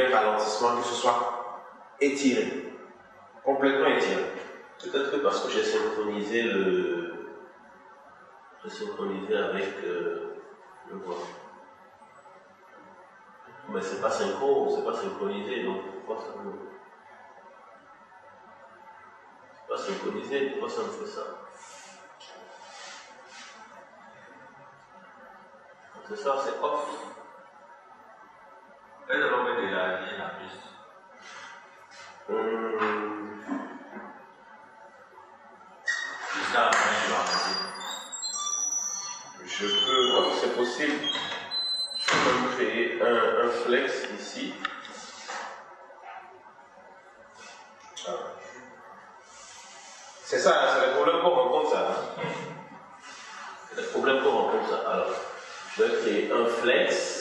ralentissement, que ce soit étiré, complètement étiré. Peut-être que parce que j'ai synchronisé le. J'ai synchronisé avec euh, le voix. Mais c'est pas synchro, c'est pas synchronisé, donc pourquoi ça me. C'est pas synchronisé, pourquoi ça me fait ça? C'est ça, c'est off. Elles ont fait de la je peux, c'est possible. Je peux créer un, un flex ici. Ah. C'est ça, hein, c'est le problème qu'on rencontre ça. C'est le problème qu'on rencontre ça. Alors, je vais créer un flex.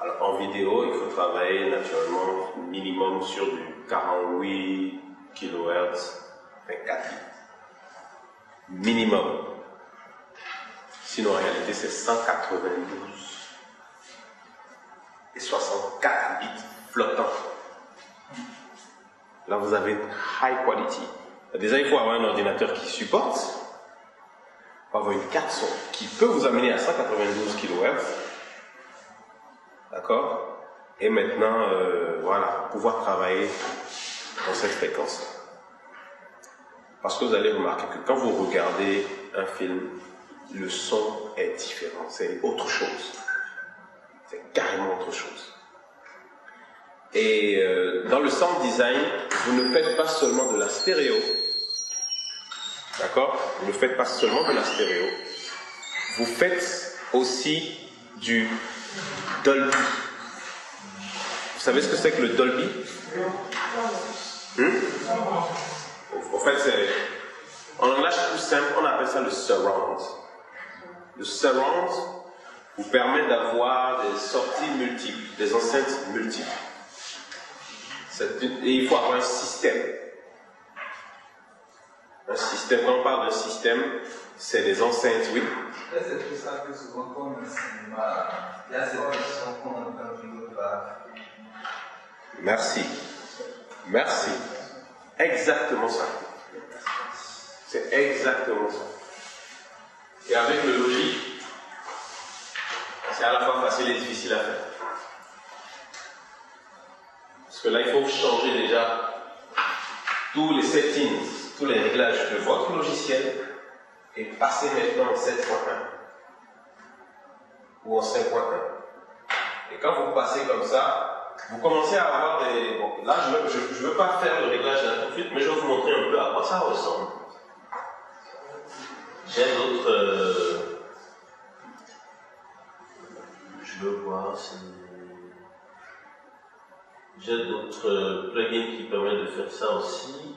Alors, en vidéo, il faut travailler naturellement minimum sur du 48 kHz 24 Minimum. Sinon, en réalité, c'est 192 et 64 bits flottants. Là, vous avez high quality. Déjà, il faut avoir un ordinateur qui supporte, avoir une carte son qui peut vous amener à 192 kHz D'accord? Et maintenant, euh, voilà, pouvoir travailler dans cette fréquence. Parce que vous allez remarquer que quand vous regardez un film, le son est différent, c'est autre chose. C'est carrément autre chose. Et euh, dans le sound design, vous ne faites pas seulement de la stéréo. D'accord? Vous ne faites pas seulement de la stéréo. Vous faites aussi du Dolby. Vous savez ce que c'est que le Dolby? Hmm? En fait, c'est en langage plus simple, on appelle ça le surround. Le surround vous permet d'avoir des sorties multiples, des enceintes multiples. Et il faut avoir un système. Un système, quand on parle d'un système, c'est des enceintes, oui. C'est ça que souvent il y a qu'on entend. Merci. Merci. Exactement ça. C'est exactement ça. Et avec le logique, c'est à la fois facile et difficile à faire. Parce que là, il faut changer déjà tous les settings, tous les réglages de votre logiciel et passer maintenant en 7.1 ou en 5.1. Et quand vous passez comme ça, vous commencez à avoir des... Bon, là, je ne veux, veux, pas faire le réglage là tout de suite, mais je vais vous montrer un peu à quoi ça ressemble. J'ai d'autres... Euh... Je veux voir si... J'ai d'autres euh, plugins qui permettent de faire ça aussi.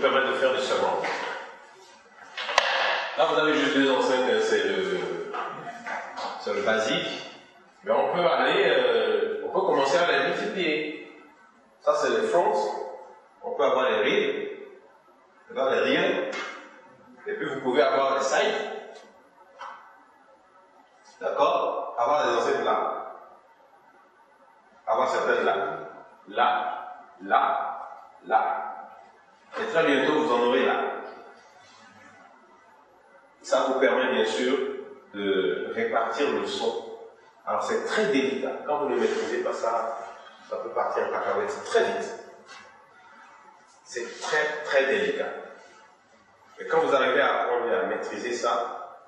permettent de faire du surround. Là, vous avez juste deux enceintes, c'est le, le basique. Mais on peut aller, euh, on peut commencer à les multiplier. Ça, c'est les fronts. On peut avoir les rides, avoir les rears. Et puis, vous pouvez avoir les sides. D'accord? Avoir des enceintes là avoir certaines là, là, là, là. Et très bientôt, vous en aurez là. Ça vous permet bien sûr de répartir le son. Alors c'est très délicat. Quand vous ne maîtrisez pas ça, ça peut partir en cacahuète très vite. C'est très très délicat. Et quand vous arrivez à apprendre à maîtriser ça,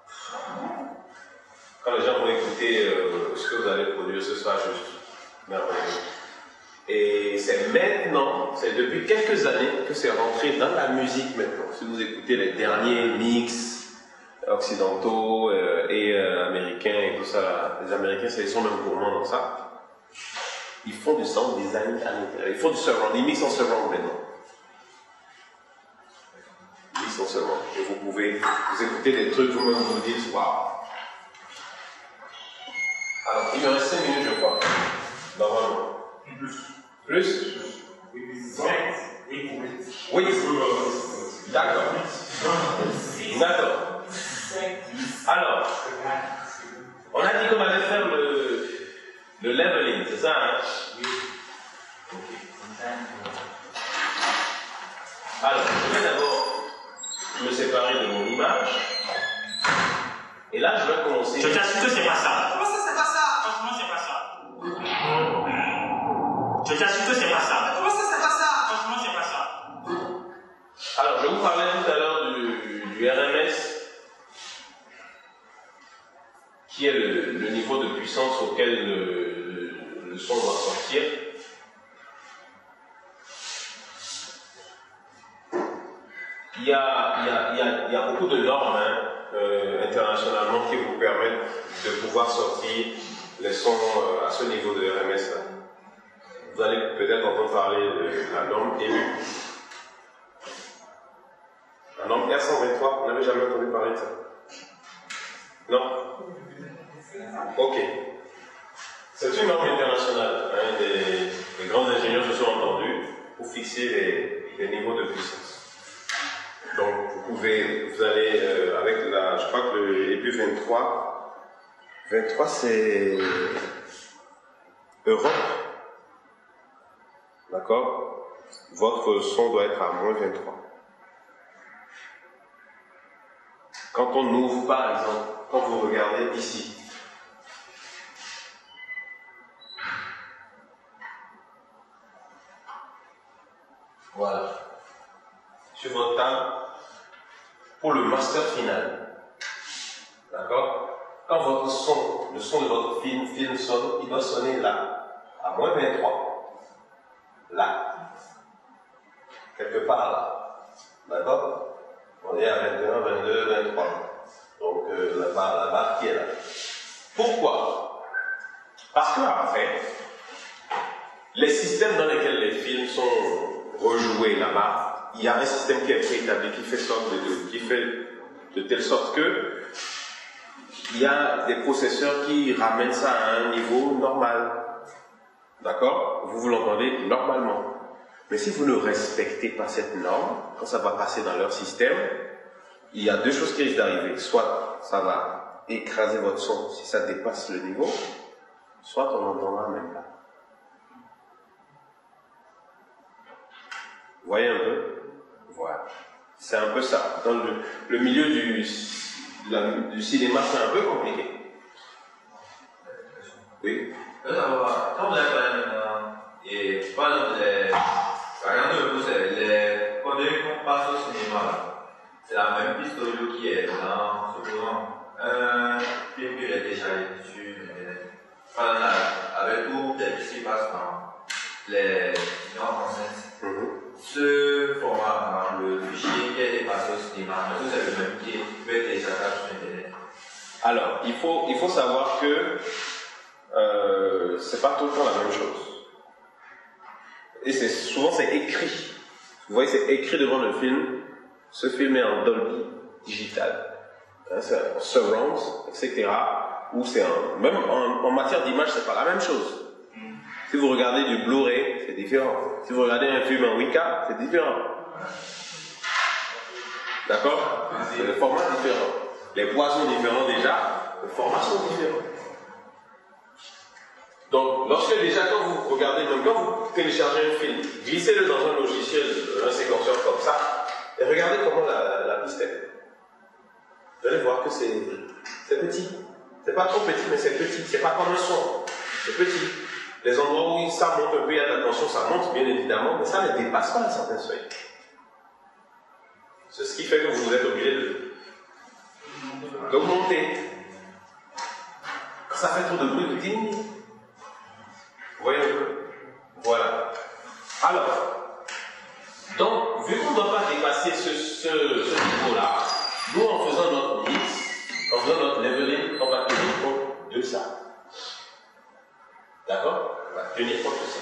quand les gens vont écouter euh, ce que vous allez produire, ce sera juste et c'est maintenant, c'est depuis quelques années que c'est rentré dans la musique maintenant. Si vous écoutez les derniers mix occidentaux euh, et euh, américains et tout ça, les Américains, ils sont même gourmands dans ça. Ils font du sound design à l'intérieur. Ils font du surround, ils mixent en surround maintenant. Ils mixent en surround. Et vous pouvez, vous écouter des trucs, vous-même vous dites, waouh. Alors, il me reste 5 minutes, je crois. Normalement. Plus. Plus Oui. Oui. D'accord. D'accord. Alors, on a dit qu'on allait faire le, le leveling, c'est ça, hein Oui. Alors, je vais d'abord me séparer de mon image. Et là, je vais commencer. Je t'assure que c'est pas ça. Comment ça, c'est pas ça Franchement, c'est pas ça. Je t'assure que c'est pas ça. Comment ça, c'est pas ça? Franchement, c'est pas ça. Alors, je vous parlais tout à l'heure du, du, RMS, qui est le, le, niveau de puissance auquel le, le, le son doit sortir. Il y, a, il, y a, il, y a, il y a beaucoup de normes hein, euh, internationalement qui vous permettent de pouvoir sortir les sons euh, à ce niveau de RMS là. Vous allez peut-être entendre parler de la norme EMU. La norme R123, vous n'avez jamais entendu parler de ça? Non? Ok. C'est une norme internationale. Hein, les grands ingénieurs se sont entendus pour fixer les, les niveaux de puissance. Donc, vous pouvez, vous allez euh, avec la, je crois que le début 23, 23 c'est Europe, d'accord? Votre son doit être à moins 23. Quand on ouvre, par exemple, quand vous regardez ici, Voilà. Sur votre table, pour le master final. D'accord? Quand votre son, le son de votre film, film sonne, il doit sonner là, à moins 23. Là. Quelque part là. D'accord? On est à 21, 22, 23. Donc euh, la, barre, la barre qui est là. Pourquoi? Parce que après, les systèmes dans lesquels les films sont rejouer là-bas, il y a un système qui est préétabli, qui fait, sorte qui fait de telle sorte que il y a des processeurs qui ramènent ça à un niveau normal. D'accord? Vous vous l'entendez normalement. Mais si vous ne respectez pas cette norme, quand ça va passer dans leur système, il y a deux choses qui risquent d'arriver. Soit ça va écraser votre son si ça dépasse le niveau, soit on n'entendra même pas. Vous voyez un peu? Voilà. C'est un peu ça. Dans le, milieu du, du cinéma, c'est un peu compliqué. Oui? Vous avez parlé et par exemple, les, par exemple, les coordonnées qu'on passe au cinéma, c'est la même piste audio qui est dans, supposons, un film qui est déjà sur Internet. Par exemple, avec tout ce qui passe dans les différentes enceintes. Ce format, le fichier qui été passé au cinéma, que c'est le même qui être téléchargeable sur Internet Alors, il faut savoir que euh, c'est pas temps la même chose. Et c'est souvent c'est écrit. Vous voyez, c'est écrit devant le film. Ce film est en Dolby digital, hein, c'est surround, etc. Ou c'est même en, en matière d'image, c'est pas la même chose. Si vous regardez du Blu-ray, c'est différent. Si vous regardez un film en Wicca, c'est différent. D'accord? C'est le format différent. Les poids sont différents déjà, les formats sont différents. Donc, lorsque déjà, quand vous regardez, donc quand vous téléchargez un film, glissez-le dans un logiciel, un séquenceur comme ça, et regardez comment la, la piste est. Vous allez voir que c'est petit. C'est pas trop petit, mais c'est petit. C'est pas comme un son. C'est petit. Les endroits où ça monte un peu, il y a de la tension, ça monte bien évidemment, mais ça ne dépasse pas un certain seuil. C'est ce qui fait que vous êtes obligé de d'augmenter. Quand ça fait trop de bruit, vous dites Vous voyez un peu Voilà. Alors, donc, vu qu'on ne doit pas dépasser ce, ce, niveau-là, nous, en faisant notre mix, en faisant notre leveling, on va tenir compte de ça. D'accord? On va tenir compte de ça.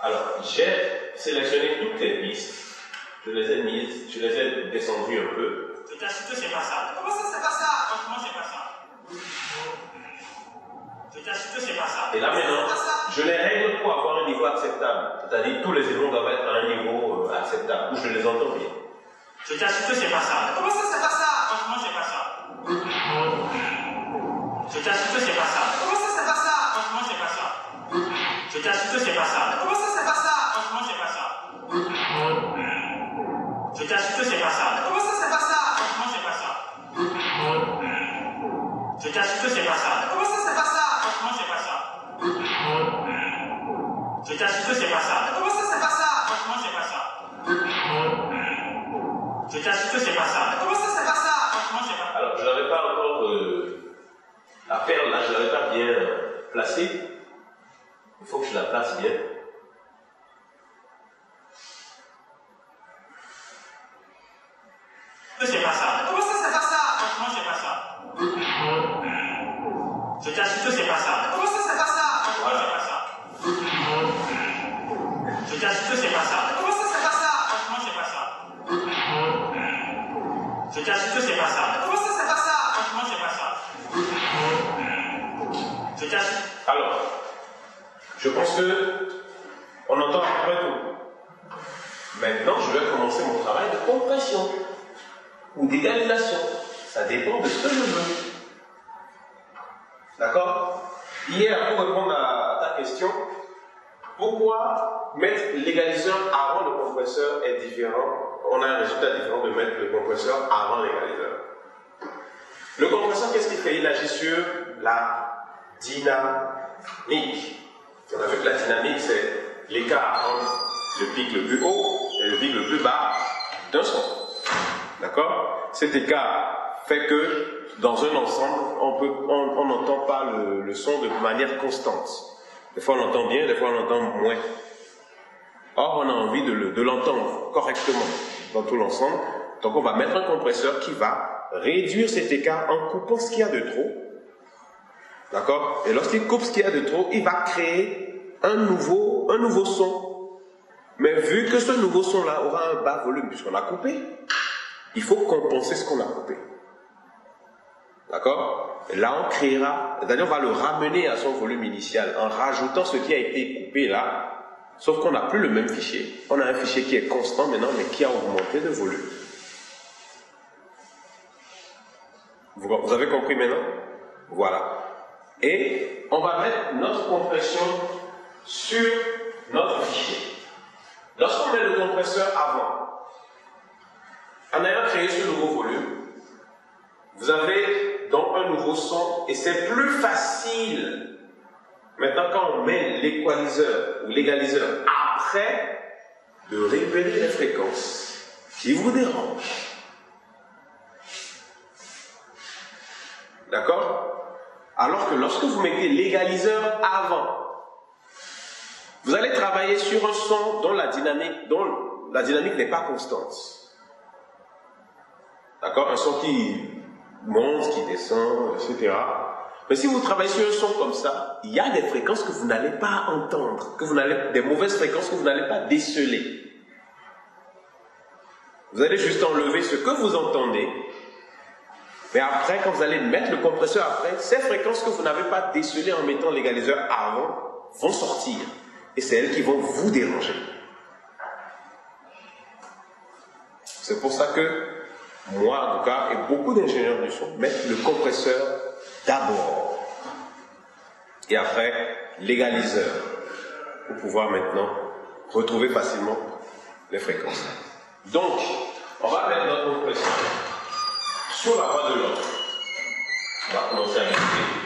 Alors, j'ai sélectionné toutes les pistes, je les ai mises, je les ai descendues un peu. Je t'assure que c'est pas ça. Comment ça, c'est pas ça? Franchement, c'est pas ça. Je t'assure que c'est pas ça. Et là maintenant, je les règle pour avoir un niveau acceptable. C'est-à-dire tous les éléments doivent être à un niveau euh, acceptable, où je les entends bien. Je t'assure que c'est pas ça. Comment ça, c'est pas ça Franchement, c'est pas ça. Je t'assure que c'est pas ça. Comment ça, c'est pas ça Franchement, c'est pas ça. Je t'assure que c'est pas ça. Comment ça, c'est pas ça Franchement, c'est pas ça. Je t'assure que c'est pas ça. Comment ça, c'est pas ça Franchement, c'est pas ça. Je t'assure que c'est pas ça. Comment ça, c'est pas ça Franchement, c'est pas ça. Je t'assure que c'est pas ça. Comment ça, c'est pas ça Franchement, c'est pas ça. Je t'assure que c'est pas ça. Comment ça, c'est pas ça Franchement, c'est pas ça. Alors, je n'avais pas encore. Euh, la perle là, je ne l'avais pas bien placée. Il faut que je la place bien. C'est pas ça. Comment ça, c'est pas ça Franchement, c'est pas ça. Je t'assure que c'est pas ça. Comment ça, c'est pas ça Franchement, c'est pas ça. Je t'assure que c'est pas ça. Comment ça, c'est pas ça Franchement, c'est pas ça. Je t'assure que c'est pas ça. Comment ça, c'est pas ça Franchement, c'est pas ça. Je t'assure. Alors, je pense que on entend à peu près tout. Maintenant, je vais commencer mon travail de compression ou d'égalisation. Ça dépend de ce que je veux. D'accord? Hier, pour répondre à ta question, pourquoi mettre l'égaliseur avant le compresseur est différent? On a un résultat différent de mettre le compresseur avant l'égaliseur. Le compresseur, qu'est-ce qu'il fait? Il agit sur la dynamique. On a vu que la dynamique, c'est l'écart entre le pic le plus haut et le pic le plus bas d'un son. D'accord? Cet écart fait que dans un ensemble, on n'entend pas le, son de manière constante. Des fois on entend bien, des fois on entend moins. Or, on a envie de l'entendre correctement dans tout l'ensemble. Donc on va mettre un compresseur qui va réduire cet écart en coupant ce qu'il y a de trop. D'accord? Et lorsqu'il coupe ce qu'il y a de trop, il va créer un nouveau, un nouveau son. Mais vu que ce nouveau son-là aura un bas volume puisqu'on a coupé, il faut compenser ce qu'on a coupé. D'accord? Là, on créera, d'ailleurs, on va le ramener à son volume initial en rajoutant ce qui a été coupé là, sauf qu'on n'a plus le même fichier. On a un fichier qui est constant maintenant, mais qui a augmenté de volume. Vous, avez compris maintenant? Voilà. Et on va mettre notre compression sur notre fichier. Lorsqu'on met le compresseur avant, en ayant créé ce nouveau volume, vous avez donc un nouveau son et c'est plus facile. Maintenant, quand on met l'équaliseur ou l'égaliseur après, de révéler les fréquences qui vous dérangent. D'accord? Alors que lorsque vous mettez l'égaliseur avant, vous allez travailler sur un son dont la dynamique, dont la dynamique n'est pas constante. D'accord? Un son qui monte, qui descend, etc. Mais si vous travaillez sur un son comme ça, il y a des fréquences que vous n'allez pas entendre, que vous n'allez, des mauvaises fréquences que vous n'allez pas déceler. Vous allez juste enlever ce que vous entendez. Mais après, quand vous allez mettre le compresseur après, ces fréquences que vous n'avez pas décelées en mettant l'égaliseur avant vont sortir. Et c'est elles qui vont vous déranger. C'est pour ça que moi en tout cas, et beaucoup d'ingénieurs du son, mettent le compresseur d'abord. Et après, l'égaliseur, pour pouvoir maintenant retrouver facilement les fréquences. Donc, on va mettre notre compresseur sur la voie de l'autre. On va commencer à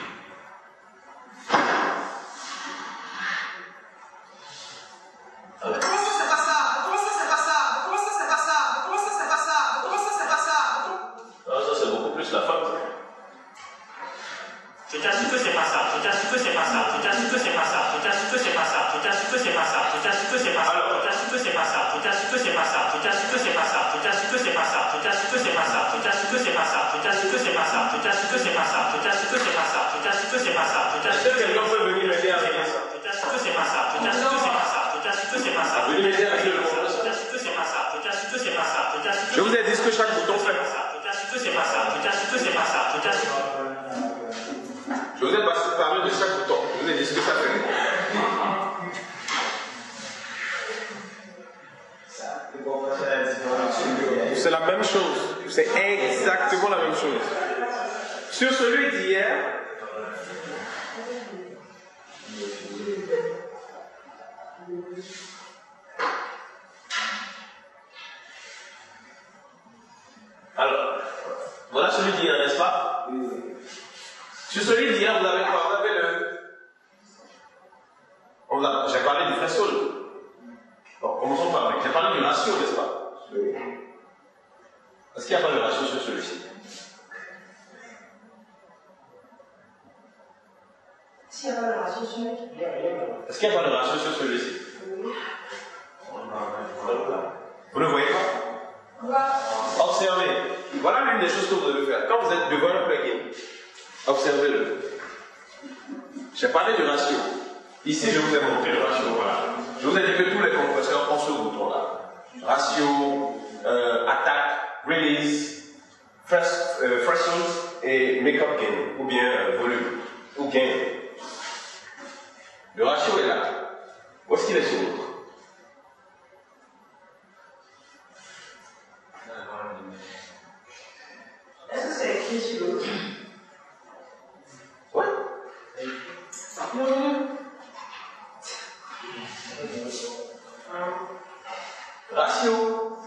ratio.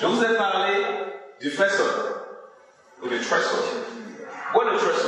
Je vous ai parlé du trestle ou du trestle. What is trestle?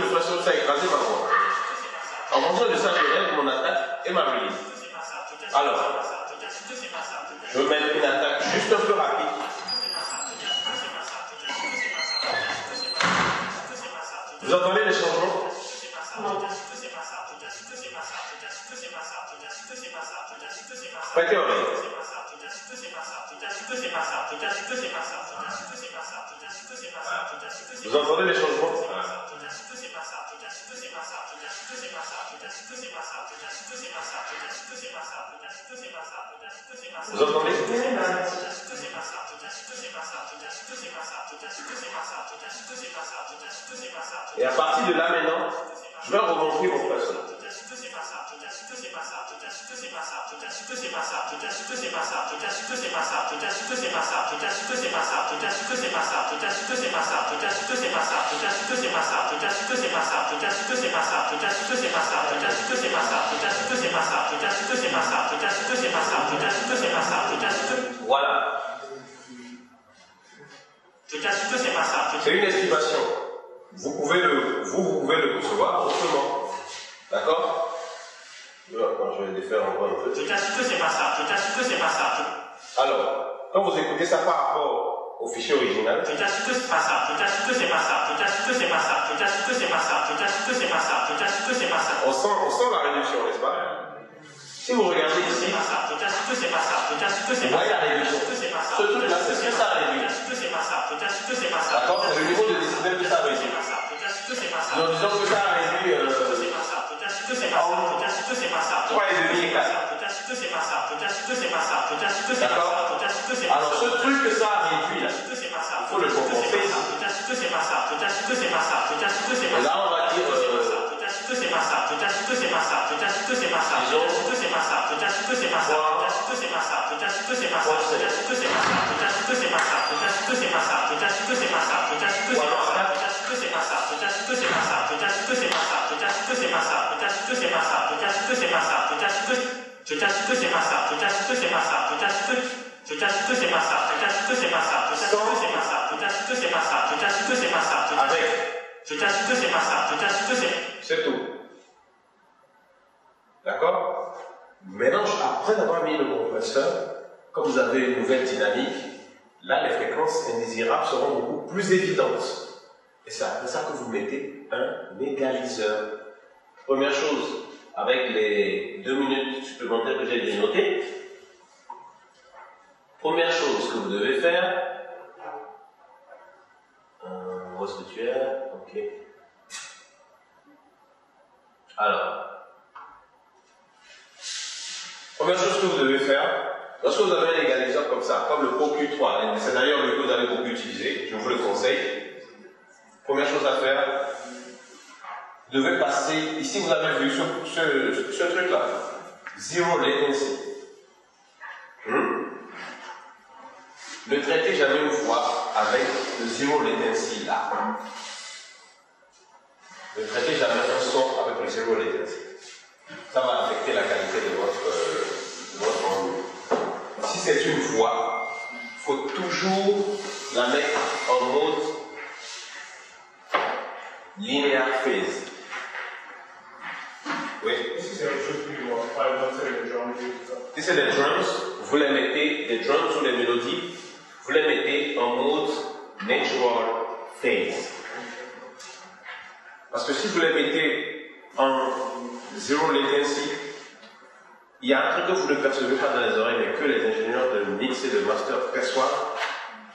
que le patient s'est écrasé, va voir. En fonction de ça, je règle mon attaque et ma release. Alors, je mets une attaque juste un peu rapide. Vous entendez les changements? Prêtez oreille. Vous entendez les changements? pas ça, je t'assure que c'est pas ça, je t'assure que c'est pas ça, je t'assure que c'est pas ça, je t'assure que c'est pas ça, je t'assure que c'est pas ça, je t'assure que c'est pas ça, je t'assure que c'est pas ça, je t'assure que c'est pas ça, je t'assure que c'est pas ça, je t'assure que... Voilà. Je t'assure que c'est pas ça. C'est une estimation. Vous pouvez le, vous, vous pouvez le concevoir autrement. D'accord Quand je vais défaire encore un peu. Je t'assure que c'est pas ça, je t'assure que c'est pas ça. Alors, quand vous écoutez ça par rapport au fichier original, Je t'assure que c'est pas ça. Je t'assure que c'est pas ça. Je t'assure que c'est pas ça. Je t'assure que c'est pas ça. Je t'assure que c'est pas ça. Je t'assure que c'est pas ça. on sent, on sent la réduction, n'est-ce pas Si vous regardez ici, C'est. Je t'assure que c'est pas ça. Je t'assure que c'est pas ça. la Je réduction. c'est pas ça. Ce truc-là, Je c'est que ça Je réduit. t'assure que c'est pas ça. Je t'assure que c'est pas ça. d'accord C'est le niveau de décibel que ça C'est réduit. Je t'assure que c'est pas ça. Donc disons que ça vous avez une nouvelle dynamique, là, les fréquences indésirables seront beaucoup plus évidentes. Et c'est après ça que vous mettez un égaliseur. Première chose, avec les deux minutes supplémentaires que j'ai bien notées, première chose que vous devez faire, euh, où est-ce que tu es Ok. Alors, première chose que vous devez faire, lorsque vous avez un égaliseur comme ça, comme le Pro Q3, et c'est d'ailleurs le que vous allez beaucoup utiliser, je vous le conseille. Première chose à faire, vous devez passer, ici vous avez vu ce, truc-là, zero latency. Hmm? Ne traitez jamais une voix avec le zero latency là. Ne traitez jamais un son avec le zero latency. Ça va affecter la qualité de votre, euh, de votre. Si c'est une voix, il faut toujours la mettre en mode linear phase. Oui. Si c'est des drums, vous les mettez, des drums ou des mélodies, vous les mettez en mode natural phase. Parce que si vous les mettez en zero latency, il y a un truc que vous ne percevez pas dans les oreilles, mais que les ingénieurs de mix et de master perçoivent,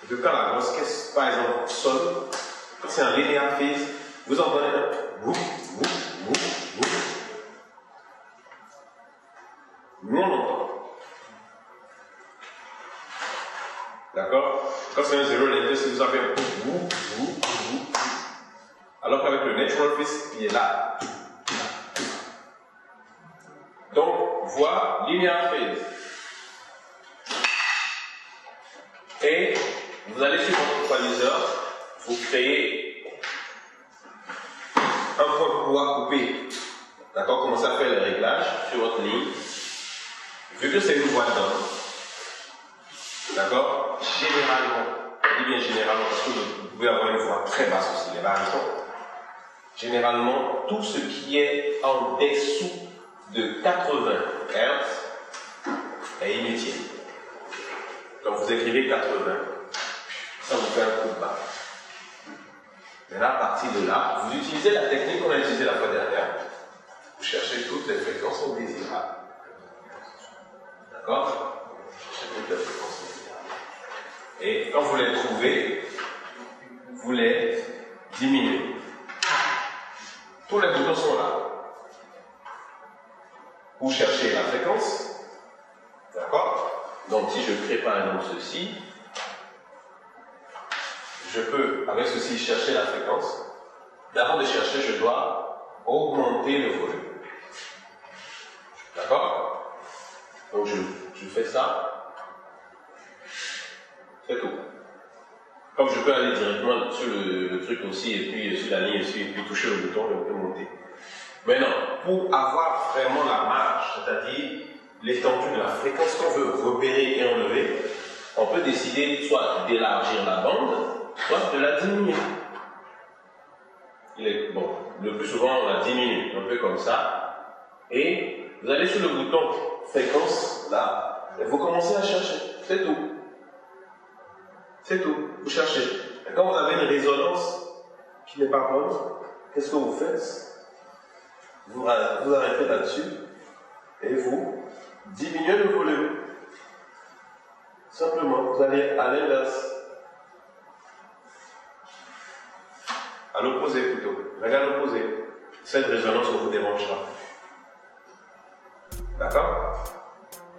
c'est que quand la grosse caisse, par exemple, sonne, c'est en linear phase, vous entendez un whoop, whoop, whoop, whoop. Nous, on l'entend. D'accord? Quand c'est un zéro latency, vous avez un whoop, whoop, whoop, whoop. Alors qu'avec le natural phase, il est là. Et vous allez sur votre equaliseur, vous créez un point de poids coupé. D'accord Commencez à faire les réglages sur votre ligne? Vu que c'est une voix d'homme, d'accord? Généralement, je dis bien généralement parce que vous pouvez avoir une voix très basse aussi, les barytons. Généralement, tout ce qui est en dessous de 80 Hz est inutile. Donc vous écrivez 80, ça vous fait un coup de barre. Maintenant, à partir de là, vous utilisez la technique qu'on a utilisée la fois dernière. Vous cherchez toutes les fréquences indésirables. D'accord? Cherchez toutes les fréquences indésirables. Et quand vous les trouvez, vous les diminuez. Tous les boutons sont là. Vous cherchez la fréquence. D'accord Donc si je crée par exemple ceci, je peux, avec ceci, chercher la fréquence. Mais avant de chercher, je dois augmenter le volume. D'accord Donc je, je fais ça. C'est tout. Comme je peux aller directement sur le, truc aussi, et puis sur la ligne aussi, et puis toucher le bouton et on peut monter. Maintenant, pour avoir vraiment la marge, c'est-à-dire l'étendue de la fréquence qu'on veut repérer et enlever, on peut décider soit d'élargir la bande, soit de la diminuer. Il est, bon, le plus souvent on la diminue, un peu comme ça, et vous allez sur le bouton fréquence, là, et vous commencez à chercher, c'est tout. C'est tout, vous cherchez. Et quand vous avez une résonance qui n'est pas bonne, qu'est-ce que vous faites? Vous, vous arrêtez là-dessus et vous diminuez le volume. Simplement, vous allez à l'inverse. À l'opposé plutôt. Regarde l'opposé. Cette résonance ne vous dérangera. D'accord?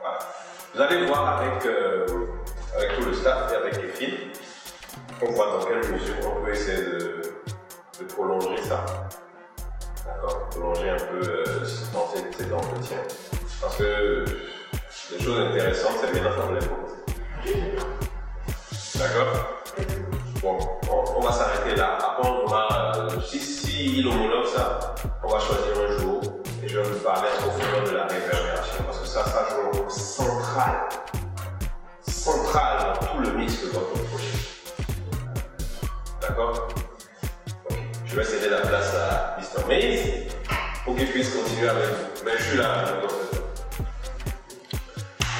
Voilà. Vous allez voir avec, euh, avec tout le staff et avec les fils, on voit dans quelle mesure on peut essayer de, prolonger ça. D'accord? Prolonger un peu euh, dans ces, ces. Parce que les choses intéressantes, c'est bien d'entendre les D'accord? Bon, on, va s'arrêter là. Après, on va, euh, si, il homologue ça, on va choisir un jour et je vais vous parler en profondeur de la réverbération parce que ça, ça joue un rôle central, central dans tout le mix de votre projet. D'accord? Je vais céder la place à Mr. Maze pour qu'il puisse continuer avec vous. Mais je suis là.